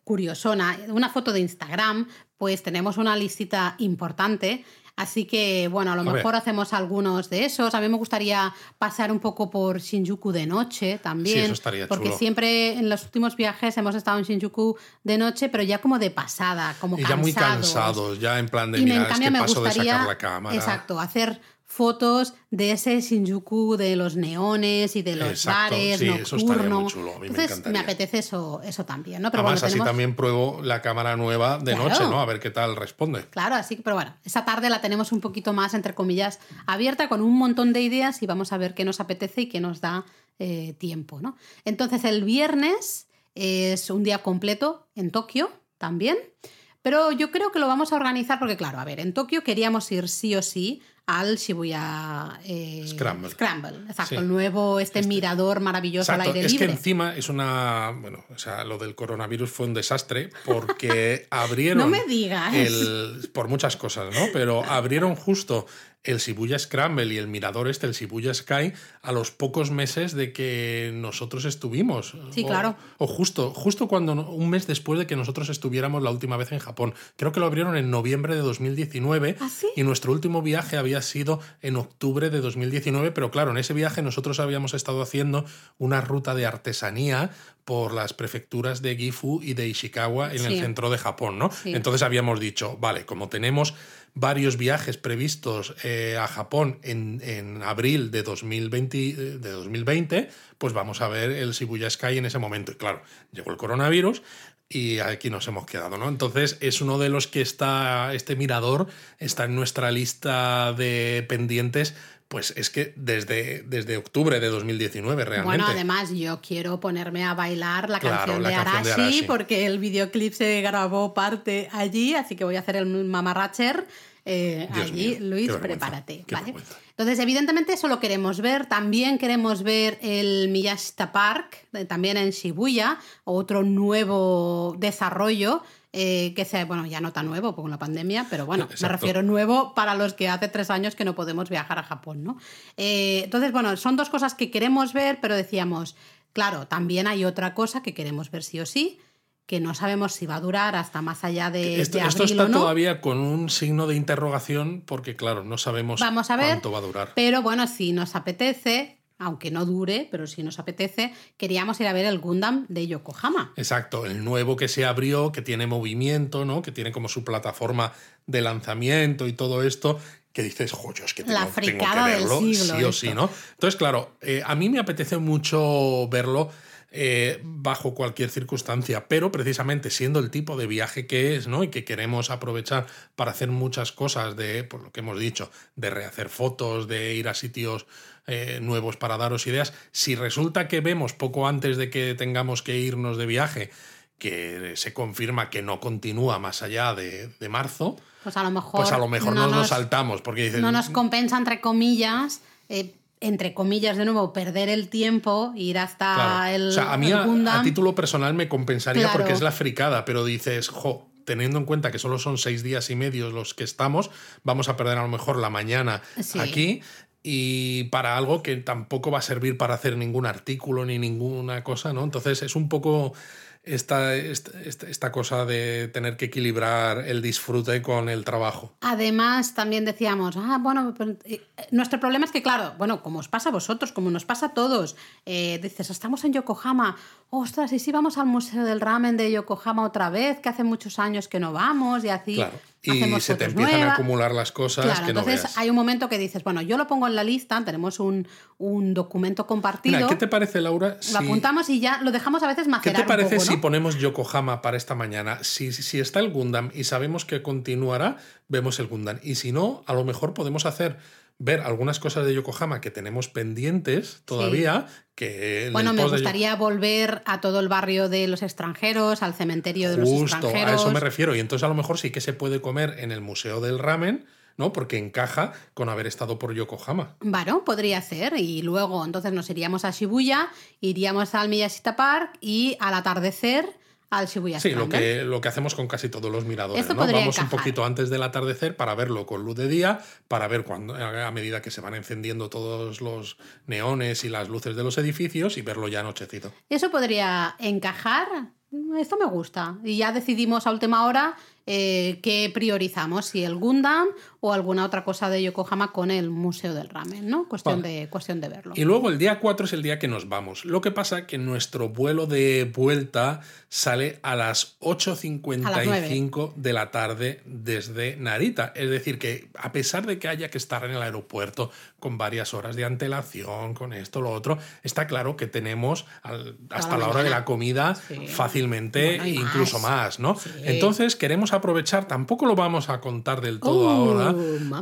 curiosona, una foto de Instagram, pues tenemos una listita importante. Así que, bueno, a lo A mejor ver. hacemos algunos de esos. A mí me gustaría pasar un poco por Shinjuku de noche también. Sí, eso estaría Porque chulo. siempre en los últimos viajes hemos estado en Shinjuku de noche, pero ya como de pasada, como Y ya cansados. muy cansados, ya en plan de Y mira, en es cambio que me paso de sacar la cámara. exacto, hacer fotos de ese Shinjuku, de los neones y de los Exacto, bares sí, eso estaría muy chulo, a mí me Entonces encantaría. apetece eso, eso también, ¿no? Pero Además, bueno, así también pruebo la cámara nueva de Claro. noche, ¿no? A ver qué tal responde. Claro, así que, pero bueno, esa tarde la tenemos un poquito más, entre comillas, abierta con un montón de ideas y vamos a ver qué nos apetece y qué nos da eh, tiempo, ¿no? Entonces, el viernes es un día completo en Tokio también, pero yo creo que lo vamos a organizar porque, claro, a ver, en Tokio queríamos ir sí o sí al Shibuya eh, Scramble. exacto, Sí. el nuevo, este, mirador maravilloso Exacto, al aire es libre. que encima es una. Bueno, o sea, lo del coronavirus fue un desastre porque abrieron. No me digas. El, por muchas cosas, ¿no? Pero abrieron justo el Shibuya Scramble y el mirador este, el Shibuya Sky, a los pocos meses de que nosotros estuvimos. Sí, O- claro. O justo, justo cuando un mes después de que nosotros estuviéramos la última vez en Japón. Creo que lo abrieron en noviembre de 2019 ¿Ah, sí? y nuestro último viaje había sido en octubre de 2019, pero claro, en ese viaje nosotros habíamos estado haciendo una ruta de artesanía por las prefecturas de Gifu y de Ishikawa en el centro de Japón, ¿no? Sí. Entonces habíamos dicho, vale, como tenemos varios viajes previstos eh, a Japón en, en abril de 2020, eh, de 2020, pues vamos a ver el Shibuya Sky en ese momento. Y claro, llegó el coronavirus y aquí nos hemos quedado, ¿no? Entonces es uno de los que está, este mirador está en nuestra lista de pendientes, pues es que desde, desde octubre de 2019 realmente. Bueno, además yo quiero ponerme a bailar la Claro, canción, la de, canción de Arashi, porque el videoclip se grabó parte allí, así que voy a hacer el mamarracher eh, allí. mío, Luis, prepárate. Entonces, evidentemente eso lo queremos ver. También queremos ver el Miyashita Park, eh, también en Shibuya, otro nuevo desarrollo. Eh, que sea, bueno, ya no tan nuevo con la pandemia, pero bueno, me refiero nuevo para los que hace tres años que no podemos viajar a Japón, ¿no? Eh, entonces, bueno, son dos cosas que queremos ver, pero decíamos, claro, también hay otra cosa que queremos ver sí o sí, que no sabemos si va a durar hasta más allá de, Esto, de esto está o no. todavía con un signo de interrogación porque, claro, no sabemos Vamos a ver, cuánto va a durar. Pero bueno, si nos apetece, aunque no dure, pero si nos apetece, queríamos ir a ver el Gundam de Yokohama. Exacto, el nuevo que se abrió, que tiene movimiento, ¿no? Que tiene como su plataforma de lanzamiento y todo esto, que dices, joyo, es que tengo, La tengo que fricada del verlo, siglo sí o esto. sí, ¿no? Entonces, claro, eh, a mí me apetece mucho verlo eh, bajo cualquier circunstancia, pero precisamente siendo el tipo de viaje que es, ¿no? Y que queremos aprovechar para hacer muchas cosas de, por lo que hemos dicho, de rehacer fotos, de ir a sitios eh, nuevos para daros ideas. Si resulta que vemos poco antes de que tengamos que irnos de viaje que se confirma que no continúa más allá de, de marzo, Pues a lo mejor, pues a lo mejor no nos, lo saltamos, porque no nos compensa, entre comillas, eh, entre comillas, de nuevo, perder el tiempo, ir hasta el. O sea, a mí, a, título personal, me compensaría porque es la fricada, pero dices, jo, teniendo en cuenta que solo son seis días y medio los que estamos, vamos a perder a lo mejor la mañana aquí y para algo que tampoco va a servir para hacer ningún artículo ni ninguna cosa, ¿no? Entonces es un poco esta, esta, cosa de tener que equilibrar el disfrute con el trabajo. Además, también decíamos, ah, bueno, eh, nuestro problema es que, claro, bueno, como os pasa a vosotros, como nos pasa a todos, eh, dices, estamos en Yokohama, ostras, ¿y si vamos al Museo del Ramen de Yokohama otra vez? Que hace muchos años que no vamos y así. Y se te empiezan a acumular las cosas. Claro, que entonces hay un momento que dices, bueno, yo lo pongo en la lista, tenemos un, documento compartido. ¿Qué te parece, Laura? Lo apuntamos y ya lo dejamos a veces macerar ¿Qué te parece si ponemos Yokohama para esta mañana? Si, si está el Gundam y sabemos que continuará, vemos el Gundam. Y si no, a lo mejor podemos hacer ver algunas cosas de Yokohama que tenemos pendientes todavía. Que bueno, me gustaría volver a todo el barrio de los extranjeros, al cementerio de los extranjeros. A eso me refiero. Y entonces a lo mejor sí que se puede comer en el Museo del Ramen. ¿no? Porque encaja con haber estado por Yokohama. Bueno, podría ser. Y luego entonces nos iríamos a Shibuya, iríamos al Miyashita Park y al atardecer al Shibuya Sí, lo que, lo que hacemos con casi todos los miradores. ¿no? Vamos un poquito antes del atardecer para verlo con luz de día, para ver cuando, a medida que se van encendiendo todos los neones y las luces de los edificios y verlo ya anochecido. Eso podría encajar. Esto me gusta. Y ya decidimos a última hora eh, qué priorizamos, si el Gundam o alguna otra cosa de Yokohama con el Museo del Ramen, ¿no? Cuestión, de, cuestión de verlo. Y luego el día 4 es el día que nos vamos. Lo que pasa que nuestro vuelo de vuelta sale a las 8.55 de la tarde desde Narita. Es decir, que a pesar de que haya que estar en el aeropuerto con varias horas de antelación, con esto, lo otro, está claro que tenemos hasta la, hora de la comida fácilmente, incluso más, ¿no? Entonces queremos aprovechar, tampoco lo vamos a contar del todo uh, ahora,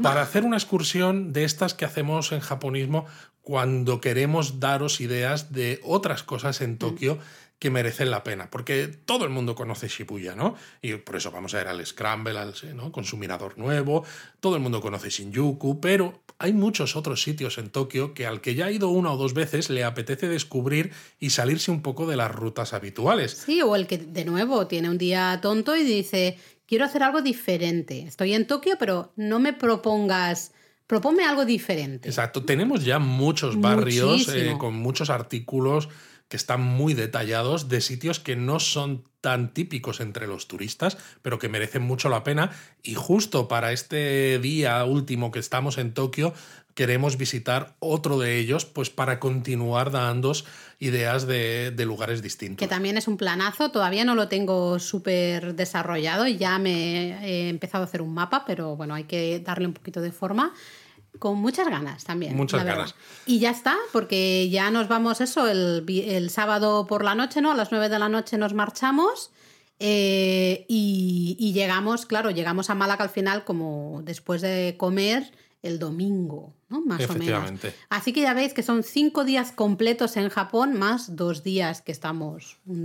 para hacer una excursión de estas que hacemos en japonismo cuando queremos daros ideas de otras cosas en mm. Tokio que merecen la pena, porque todo el mundo conoce Shibuya, ¿no? Y por eso vamos a ir al Scramble, al, ¿no? con su mirador nuevo, todo el mundo conoce Shinjuku, pero hay muchos otros sitios en Tokio que al que ya ha ido una o dos veces le apetece descubrir y salirse un poco de las rutas habituales. Sí, o el que de nuevo tiene un día tonto y dice, quiero hacer algo diferente. Estoy en Tokio, pero no me propongas proponme algo diferente. Exacto, tenemos ya muchos barrios eh, con muchos artículos que están muy detallados de sitios que no son tan típicos entre los turistas, pero que merecen mucho la pena. Y justo para este día último que estamos en Tokio, queremos visitar otro de ellos, pues para continuar dando ideas de, lugares distintos. Que también es un planazo, todavía no lo tengo súper desarrollado, y ya me he empezado a hacer un mapa, pero bueno, hay que darle un poquito de forma. Con muchas ganas también. Muchas ganas. Y ya está, porque ya nos vamos eso el, sábado por la noche, ¿no? A las 9 de la noche nos marchamos. Eh, y, llegamos, claro, llegamos a Málaga al final como después de comer el domingo, ¿no? Más o menos. Así que ya veis que son cinco días completos en Japón, más dos días que estamos un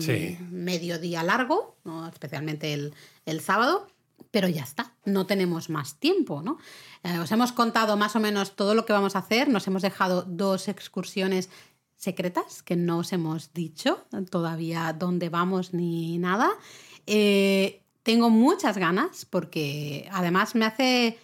medio día largo, ¿no? especialmente el, el sábado pero ya está, no tenemos más tiempo, ¿no? Eh, os hemos contado más o menos todo lo que vamos a hacer, nos hemos dejado dos excursiones secretas que no os hemos dicho todavía dónde vamos ni nada. Eh, tengo muchas ganas porque además me hace...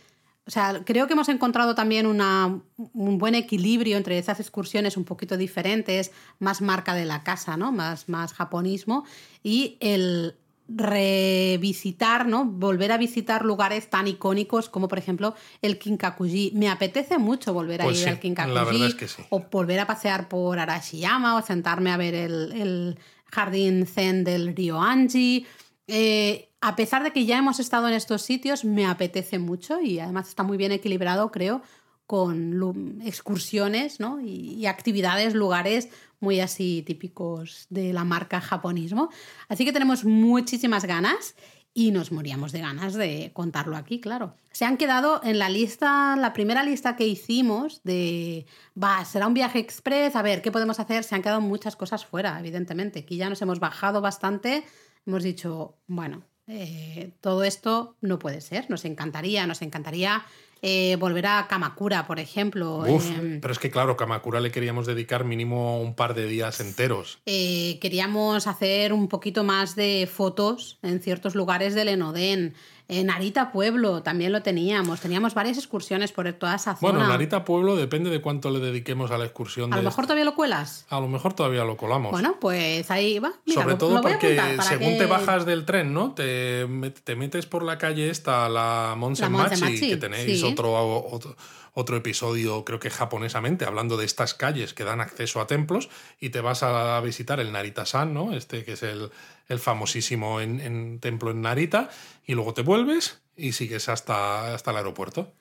O sea, creo que hemos encontrado también una, un buen equilibrio entre esas excursiones un poquito diferentes, más marca de la casa, ¿no? Más, más japonismo, y el revisitar, ¿no? Volver a visitar lugares tan icónicos como por ejemplo el Kinkakuji. Me apetece mucho volver a pues ir al Kinkakuji o volver a pasear por Arashiyama o sentarme a ver el, jardín zen del río Anji. Eh, a pesar de que ya hemos estado en estos sitios, me apetece mucho y además está muy bien equilibrado, creo, con excursiones ¿no? y, actividades, lugares muy así típicos de la marca japonismo. Así que tenemos muchísimas ganas y nos moríamos de ganas de contarlo aquí, claro. Se han quedado en la lista, la primera lista que hicimos de, va, será un viaje express, a ver, ¿qué podemos hacer? Se han quedado muchas cosas fuera, evidentemente. Aquí ya nos hemos bajado bastante, hemos dicho, bueno, eh, todo esto no puede ser, nos encantaría, nos encantaría eh, volver a Kamakura, por ejemplo. Uf, em, pero es que claro, Kamakura le queríamos dedicar mínimo un par de días enteros. eh, queríamos hacer un poquito más de fotos en ciertos lugares del Enoden. En Narita Pueblo también lo teníamos. Teníamos varias excursiones por toda esa zona. Bueno, Narita Pueblo depende de cuánto le dediquemos a la excursión. a de lo mejor todavía lo cuelas. A lo mejor todavía lo colamos. Bueno, pues ahí va. Mira, Sobre lo- todo lo porque según que- te bajas del tren, ¿no? Te, te metes por la calle esta, la Monsen Machi, Machi, que tenéis sí. otro, otro, otro episodio, creo que japonesamente, hablando de estas calles que dan acceso a templos, y te vas a visitar el Narita-san, ¿no? Este que es el, el famosísimo en, en templo en Narita, y luego te vuelves y sigues hasta, hasta el aeropuerto.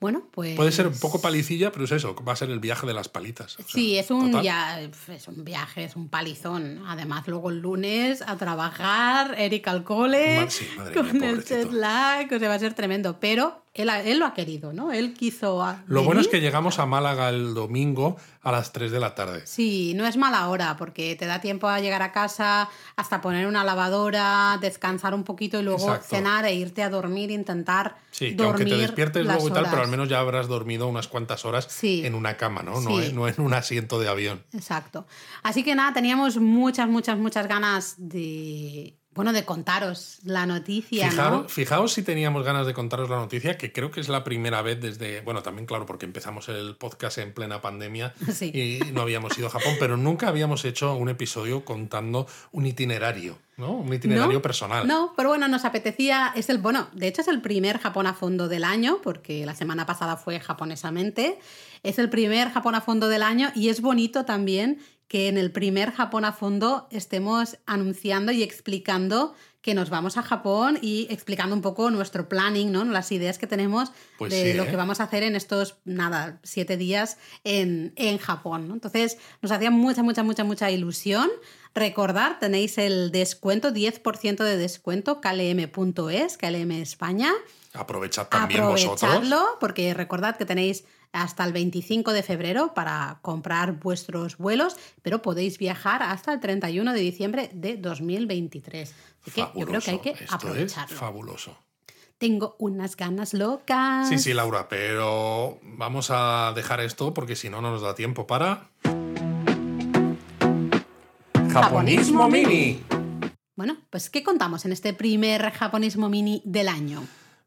Bueno, pues. Puede ser un poco palicilla, pero es eso, va a ser el viaje de las palitas. o sea, Sí, es un, ya, es un viaje, es un palizón. Además, luego el lunes a trabajar, Eric al cole, sí, madre con mía, el jet lag, o sea, va a ser tremendo. Pero él, él lo ha querido, ¿no? Él quiso. a- Lo bueno es que llegamos a Málaga el domingo a las 3 de la tarde. Sí, no es mala hora, porque te da tiempo a llegar a casa, hasta poner una lavadora, descansar un poquito y luego Exacto. cenar e irte a dormir, intentar Sí, que aunque dormir. te despiertes luego y tal, pero al menos ya habrás dormido unas cuantas horas Sí. en una cama, ¿no? No, en- no en un asiento de avión. Exacto. Así que nada, teníamos muchas, muchas, muchas ganas de. Bueno, de contaros la noticia, Fijaros, ¿no? fijaos si teníamos ganas de contaros la noticia, que creo que es la primera vez desde, bueno, también claro, porque empezamos el podcast en plena pandemia Sí. y no habíamos ido a Japón, pero nunca habíamos hecho un episodio contando un itinerario, ¿no? Un itinerario No, personal. No, pero bueno, nos apetecía. Es el, bueno, de hecho es el primer Japón a fondo del año, porque la semana pasada fue japonesamente. Es el primer Japón a fondo del año y es bonito también que en el primer Japón a fondo estemos anunciando y explicando que nos vamos a Japón y explicando un poco nuestro planning, ¿no? Las ideas que tenemos Pues de sí, lo ¿eh? que vamos a hacer en estos, nada, siete días en, en Japón. ¿no? Entonces, nos hacía mucha, mucha, mucha, mucha ilusión. Recordar, tenéis el descuento, 10% de descuento, klm.es, KLM España. Aprovechad también vosotros. Aprovechadlo, porque recordad que tenéis hasta el 25 de febrero para comprar vuestros vuelos, pero podéis viajar hasta el 31 de diciembre de 2023. Así que yo creo que hay que. Esto aprovecharlo. es fabuloso. Tengo unas ganas locas. Sí, sí, Laura, pero vamos a dejar esto porque si no, no nos da tiempo para. Japonismo Mini. Bueno, pues ¿qué contamos en este primer japonismo mini del año?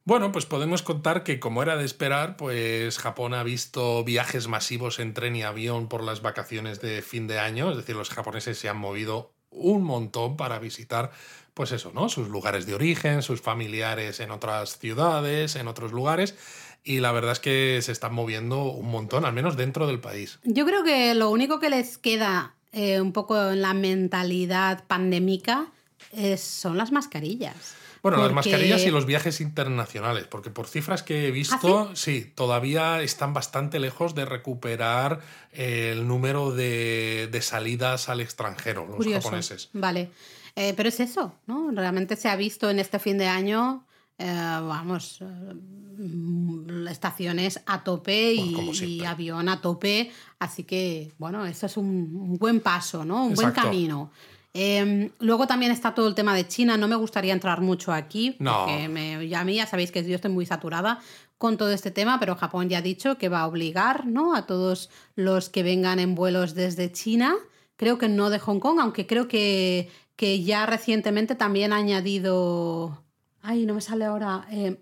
Bueno, pues podemos contar que, como era de esperar, pues Japón ha visto viajes masivos en tren y avión por las vacaciones de fin de año. Es decir, los japoneses se han movido un montón para visitar, pues eso, ¿no? Sus lugares de origen, sus familiares en otras ciudades, en otros lugares. Y la verdad es que se están moviendo un montón, al menos dentro del país. Yo creo que lo único que les queda eh, un poco en la mentalidad pandémica es- son las mascarillas. Bueno, las mascarillas y los viajes internacionales, porque por cifras que he visto, sí? todavía están bastante lejos de recuperar el número de, de salidas al extranjero, los Curioso. japoneses. Vale. Eh, pero es eso, ¿no? Realmente se ha visto en este fin de año, eh, vamos, eh, estaciones a tope y, y avión a tope. Así que, bueno, eso es un, buen paso, ¿no? Un buen camino. Eh, luego también está todo el tema de China. No me gustaría entrar mucho aquí, No. porque me, ya a mí ya sabéis que yo estoy muy saturada con todo este tema, pero Japón ya ha dicho que va a obligar ¿no? a todos los que vengan en vuelos desde China, creo que no de Hong Kong, aunque creo que, que ya recientemente también ha añadido... Ay, no me sale ahora. eh,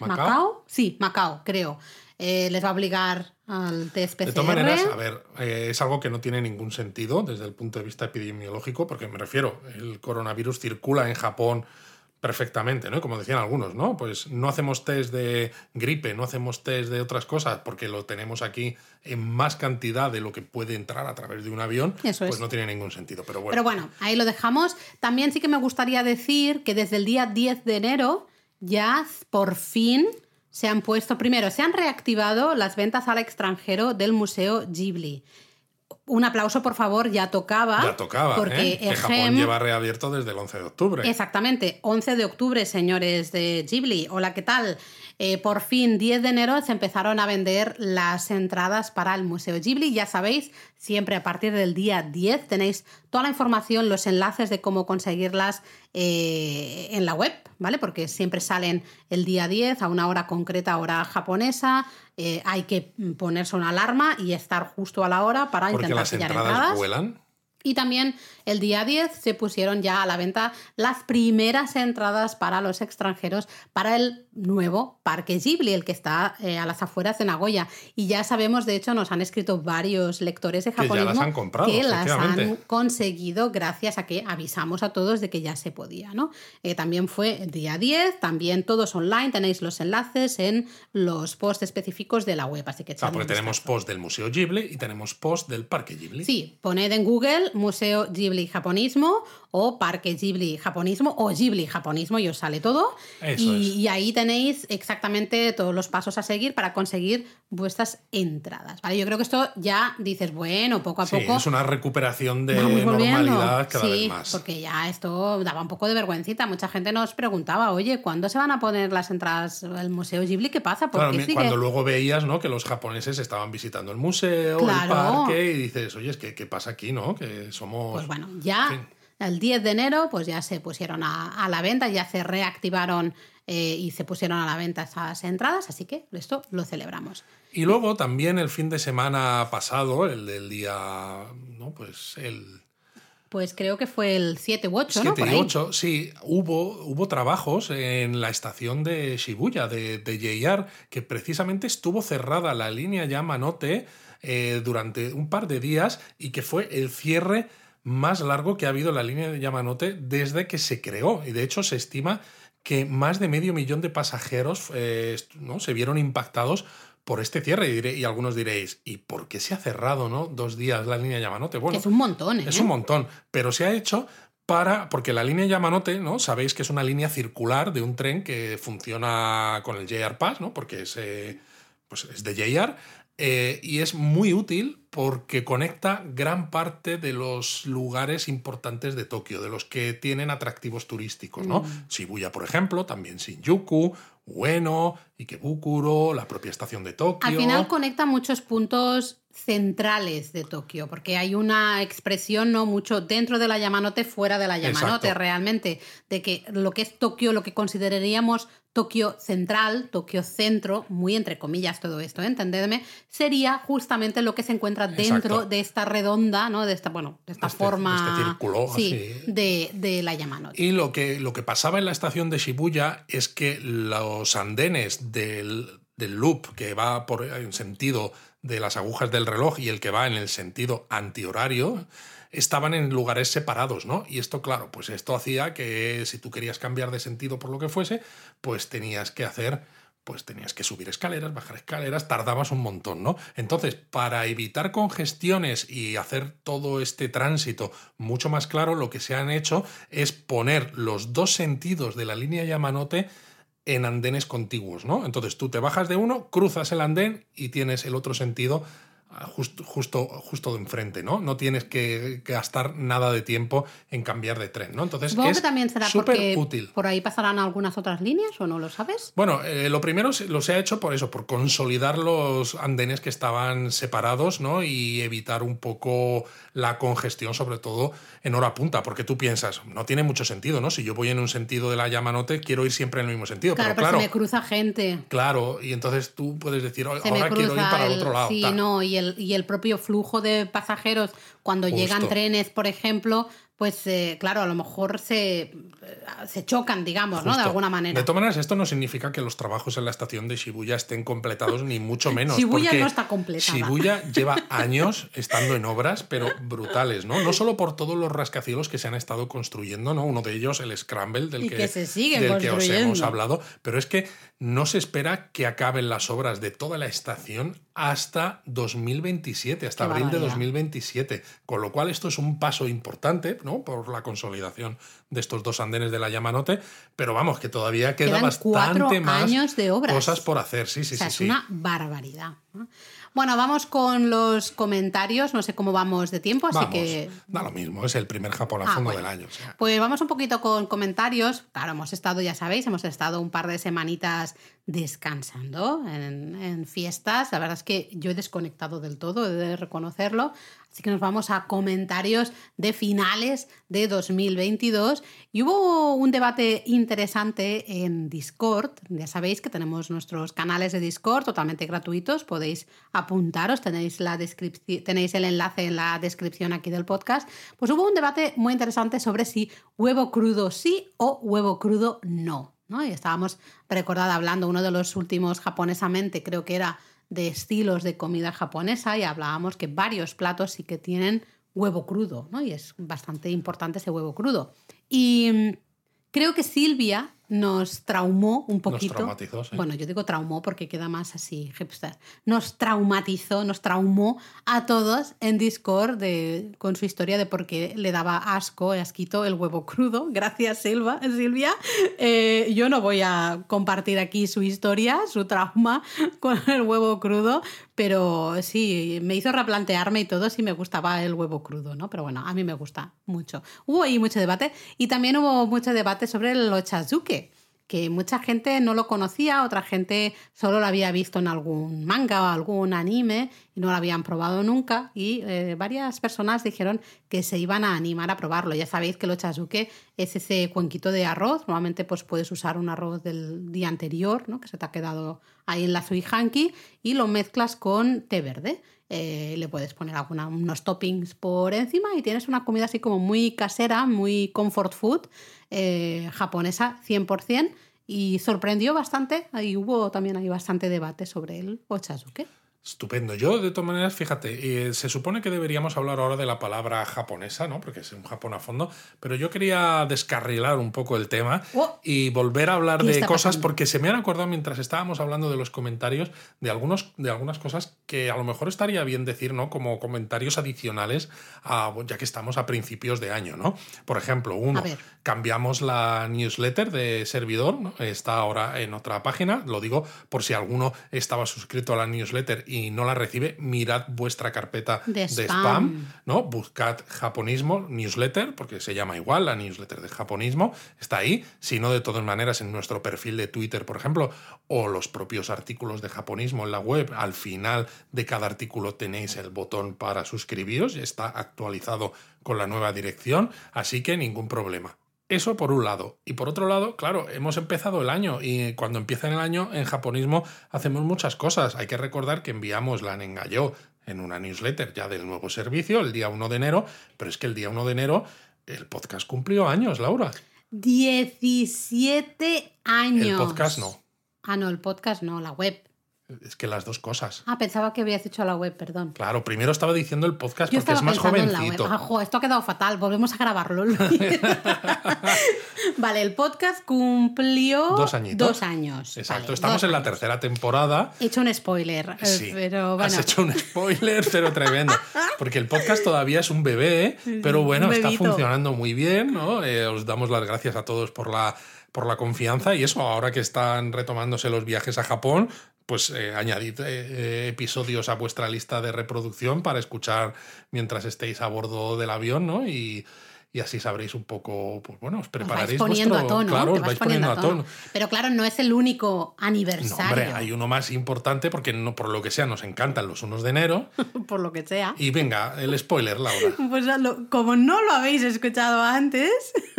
¿Macao? ¿Macao? Sí, Macao, creo. Eh, les va a obligar al. De todas maneras, a ver, eh, es algo que no tiene ningún sentido desde el punto de vista epidemiológico, porque me refiero, el coronavirus circula en Japón perfectamente, ¿no? Como decían algunos, ¿no? Pues no hacemos test de gripe, no hacemos test de otras cosas, porque lo tenemos aquí en más cantidad de lo que puede entrar a través de un avión, Eso pues es. no tiene ningún sentido. Pero bueno, Pero bueno, ahí lo dejamos. También sí que me gustaría decir que desde el día 10 de enero ya por fin se han puesto, primero, se han reactivado las ventas al extranjero del Museo Ghibli. Un aplauso, por favor, ya tocaba. ya tocaba, Porque ¿eh? Que el Japón GEM- lleva reabierto desde el 11 de octubre. Exactamente, 11 de octubre, señores de Ghibli. Hola, ¿qué tal? Eh, por fin, 10 de enero, se empezaron a vender las entradas para el Museo Ghibli. Ya sabéis, siempre a partir del día 10 tenéis toda la información, los enlaces de cómo conseguirlas eh, en la web, ¿vale? Porque siempre salen el día 10 a una hora concreta, hora japonesa. Eh, hay que ponerse una alarma y estar justo a la hora para Porque intentar las pillar entradas entradas. vuelan. Y también el día 10 se pusieron ya a la venta las primeras entradas para los extranjeros para el nuevo Parque Ghibli, el que está eh, a las afueras de Nagoya. Y ya sabemos, de hecho, nos han escrito varios lectores de Que ya las han comprado, que las han conseguido gracias a que avisamos a todos de que ya se podía. ¿no? Eh, también fue el día 10, también todos online, tenéis los enlaces en los posts específicos de la web. Así que un porque tenemos post del Museo Ghibli y tenemos post del Parque Ghibli. Sí, poned en Google Museo Ghibli Japonismo o Parque Ghibli Japonismo o Ghibli Japonismo y os sale todo. Eso y, es. y ahí tenéis exactamente todos los pasos a seguir para conseguir vuestras entradas. ¿vale? Yo creo que esto ya dices, bueno, poco a Sí, poco es una recuperación de normalidad cada sí, vez más. porque ya esto daba un poco de vergüencita. Mucha gente nos preguntaba, oye, ¿cuándo se van a poner las entradas al Museo Ghibli? ¿Qué pasa? ¿Por Claro, qué cuando luego veías ¿no? que los japoneses estaban visitando el museo, Claro. el parque, y dices, oye, es que, ¿qué pasa aquí, no? Que somos... Pues bueno, ya en fin. El 10 de enero pues ya se pusieron a, a la venta, ya se reactivaron eh, y se pusieron a la venta esas entradas, así que esto lo celebramos. Y luego también el fin de semana pasado, el del día, ¿no? Pues el Pues creo que fue el 7 u 8, ¿no? 7 Por y ahí. 8, sí, hubo, hubo trabajos en la estación de Shibuya, de, de JR, que precisamente estuvo cerrada la línea Yamanote eh, durante un par de días y que fue el cierre más largo que ha habido la línea de Yamanote desde que se creó. Y de hecho se estima que más de medio millón de pasajeros eh, ¿no? se vieron impactados por este cierre. Y, diré- y algunos diréis, ¿y por qué se ha cerrado ¿no? dos días la línea Yamanote? Bueno, es un montón, ¿eh? es un montón, pero se ha hecho para, porque la línea Yamanote, ¿no? Sabéis que es una línea circular de un tren que funciona con el JR Pass, ¿no? Porque es, eh, pues es de JR. eh, y es muy útil porque conecta gran parte de los lugares importantes de Tokio, de los que tienen atractivos turísticos, ¿no? Shibuya, por ejemplo, también Shinjuku, Ueno, Ikebukuro, la propia estación de Tokio. Al final conecta muchos puntos centrales de Tokio, porque hay una expresión no mucho dentro de la Yamanote, fuera de la Yamanote, Exacto. realmente, de que lo que es Tokio, lo que consideraríamos Tokio central, Tokio centro, muy entre comillas todo esto, ¿eh? entendedme, sería justamente lo que se encuentra dentro Exacto. de esta redonda, ¿no? De esta, bueno, de esta Este- forma este círculo, sí, así. de, de la Yamanote. Y lo que, lo que pasaba en la estación de Shibuya es que los andenes del, del loop que va por en sentido de las agujas del reloj y el que va en el sentido antihorario estaban en lugares separados, ¿no? Y esto, claro, pues esto hacía que si tú querías cambiar de sentido por lo que fuese, pues tenías que hacer pues tenías que subir escaleras, bajar escaleras, tardabas un montón, ¿no? Entonces, para evitar congestiones y hacer todo este tránsito mucho más claro, lo que se han hecho es poner los dos sentidos de la línea Yamanote en andenes contiguos, ¿no? Entonces tú te bajas de uno, cruzas el andén y tienes el otro sentido justo, justo, justo de enfrente, ¿no? No tienes que gastar nada de tiempo en cambiar de tren, ¿no? Entonces Supongo es que también será súper útil. por ahí pasarán algunas otras líneas o no lo sabes. Bueno, eh, lo primero se- lo se ha hecho por eso, por consolidar los andenes que estaban separados, ¿no? Y evitar un poco la congestión, sobre todo en hora punta, porque tú piensas, no tiene mucho sentido, ¿no? Si yo voy en un sentido de la Yamanote, quiero ir siempre en el mismo sentido, Claro, pero pero claro, se me cruza gente. claro, y entonces tú puedes decir, "Oh, Se me ahora quiero ir para el el, otro lado. sí, tal. no, y el, y el propio flujo de pasajeros cuando Justo. llegan trenes, por ejemplo, pues eh, claro, a lo mejor se, eh, se chocan, digamos, ¿no? De alguna manera. De todas maneras, esto no significa que los trabajos en la estación de Shibuya estén completados, ni mucho menos. Shibuya no está completada. Shibuya lleva años estando en obras, pero brutales, ¿no? No solo por todos los rascacielos que se han estado construyendo, ¿no? Uno de ellos, el Scramble, del, Y que, que se siguen del que os hemos hablado, pero es que no se espera que acaben las obras de toda la estación hasta 2027, hasta Qué abril de barbaridad. 2027. Con lo cual, esto es un paso importante, ¿no? Por la consolidación de estos dos andenes de la Yamanote, pero vamos, que todavía queda Quedan bastante más años de obras. cosas por hacer. Sí, sí, o sea, sí. es sí. una barbaridad. ¿no? Bueno, vamos con los comentarios. No sé cómo vamos de tiempo, así Vamos, que da lo mismo, es el primer Japón a Ah, fondo bueno. del año. o sea. Pues vamos un poquito con comentarios. Claro, hemos estado, ya sabéis, hemos estado un par de semanitas descansando en, en, fiestas. La verdad es que yo he desconectado del todo, he de reconocerlo. Así que nos vamos a comentarios de finales de 2022. Y hubo un debate interesante en Discord. Ya sabéis que tenemos nuestros canales de Discord totalmente gratuitos. Podéis apuntaros, tenéis, la tenéis el enlace en la descripción aquí del podcast. Pues hubo un debate muy interesante sobre si huevo crudo sí o huevo crudo no. ¿no? Y estábamos, recordad, hablando uno de los últimos japonesamente, creo que era de estilos de comida japonesa y hablábamos que varios platos sí que tienen huevo crudo, ¿no? Y es bastante importante ese huevo crudo. Y mm, creo que Silvia nos traumó un poquito. Nos traumatizó, sí. Bueno, yo digo traumó porque queda más así, hipster. Nos traumatizó, nos traumó a todos en Discord de, con su historia de por qué le daba asco, asquito el huevo crudo. Gracias, Silva, Silvia. Eh, yo no voy a compartir aquí su historia, su trauma con el huevo crudo, pero sí, me hizo replantearme y todo si me gustaba el huevo crudo, ¿no? Pero bueno, a mí me gusta mucho. Hubo ahí mucho debate y también hubo mucho debate sobre el ochazuke que mucha gente no lo conocía, otra gente solo lo había visto en algún manga o algún anime y no lo habían probado nunca y eh, varias personas dijeron que se iban a animar a probarlo. Ya sabéis que el ochazuke es ese cuenquito de arroz, normalmente pues puedes usar un arroz del día anterior, ¿no? que se te ha quedado ahí en la suihanki y lo mezclas con té verde. Eh, le puedes poner alguna, unos toppings por encima y tienes una comida así como muy casera, muy comfort food, eh, japonesa 100%, y sorprendió bastante, ahí hubo también hay bastante debate sobre el ochazuke. Estupendo. Yo, de todas maneras, fíjate, eh, se supone que deberíamos hablar ahora de la palabra japonesa, ¿no? Porque es un Japón a fondo, pero yo quería descarrilar un poco el tema oh. y volver a hablar de cosas porque se me han acordado mientras estábamos hablando de los comentarios de, algunos, de algunas cosas que a lo mejor estaría bien decir, ¿no? Como comentarios adicionales, a, ya que estamos a principios de año, ¿no? Por ejemplo, uno, cambiamos la newsletter de servidor, ¿no? está ahora en otra página, lo digo por si alguno estaba suscrito a la newsletter y no la recibe, mirad vuestra carpeta de spam, ¿no? Buscad japonismo newsletter, porque se llama igual la newsletter de japonismo, está ahí. Si no, de todas maneras, en nuestro perfil de Twitter, por ejemplo, o los propios artículos de japonismo en la web, al final de cada artículo tenéis el botón para suscribiros, está actualizado con la nueva dirección, así que ningún problema. Eso por un lado. Y por otro lado, claro, hemos empezado el año y cuando empieza el año en japonismo hacemos muchas cosas. Hay que recordar que enviamos la Nengayo en una newsletter ya del nuevo servicio el día 1 de enero, pero es que el día 1 de enero el podcast cumplió años, Laura. 17 años. El podcast no. Ah, no, el podcast no, la web. Es que las dos cosas. Ah, pensaba que habías hecho la web, perdón. Claro, primero estaba diciendo el podcast porque es más jovencito. Ah, esto ha quedado fatal, volvemos a grabarlo. vale, el podcast cumplió dos, añitos. dos años. Exacto, estamos en la tercera temporada. He hecho un spoiler, eh, sí, pero bueno. Has hecho un spoiler, pero tremendo. Porque el podcast todavía es un bebé, pero bueno, está funcionando muy bien. ¿no? Eh, os damos las gracias a todos por la por la confianza y eso, ahora que están retomándose los viajes a Japón, pues eh, añadid eh, eh, episodios a vuestra lista de reproducción para escuchar mientras estéis a bordo del avión, ¿no? Y, y así sabréis un poco, pues bueno, os prepararéis os vais poniendo a tono, claro, os vais poniendo, a tono. Pero claro, no es el único aniversario. No, hombre, hay uno más importante porque no, por lo que sea nos encantan los unos de enero. por lo que sea. Y venga, el spoiler, Laura. Pues como no lo habéis escuchado antes,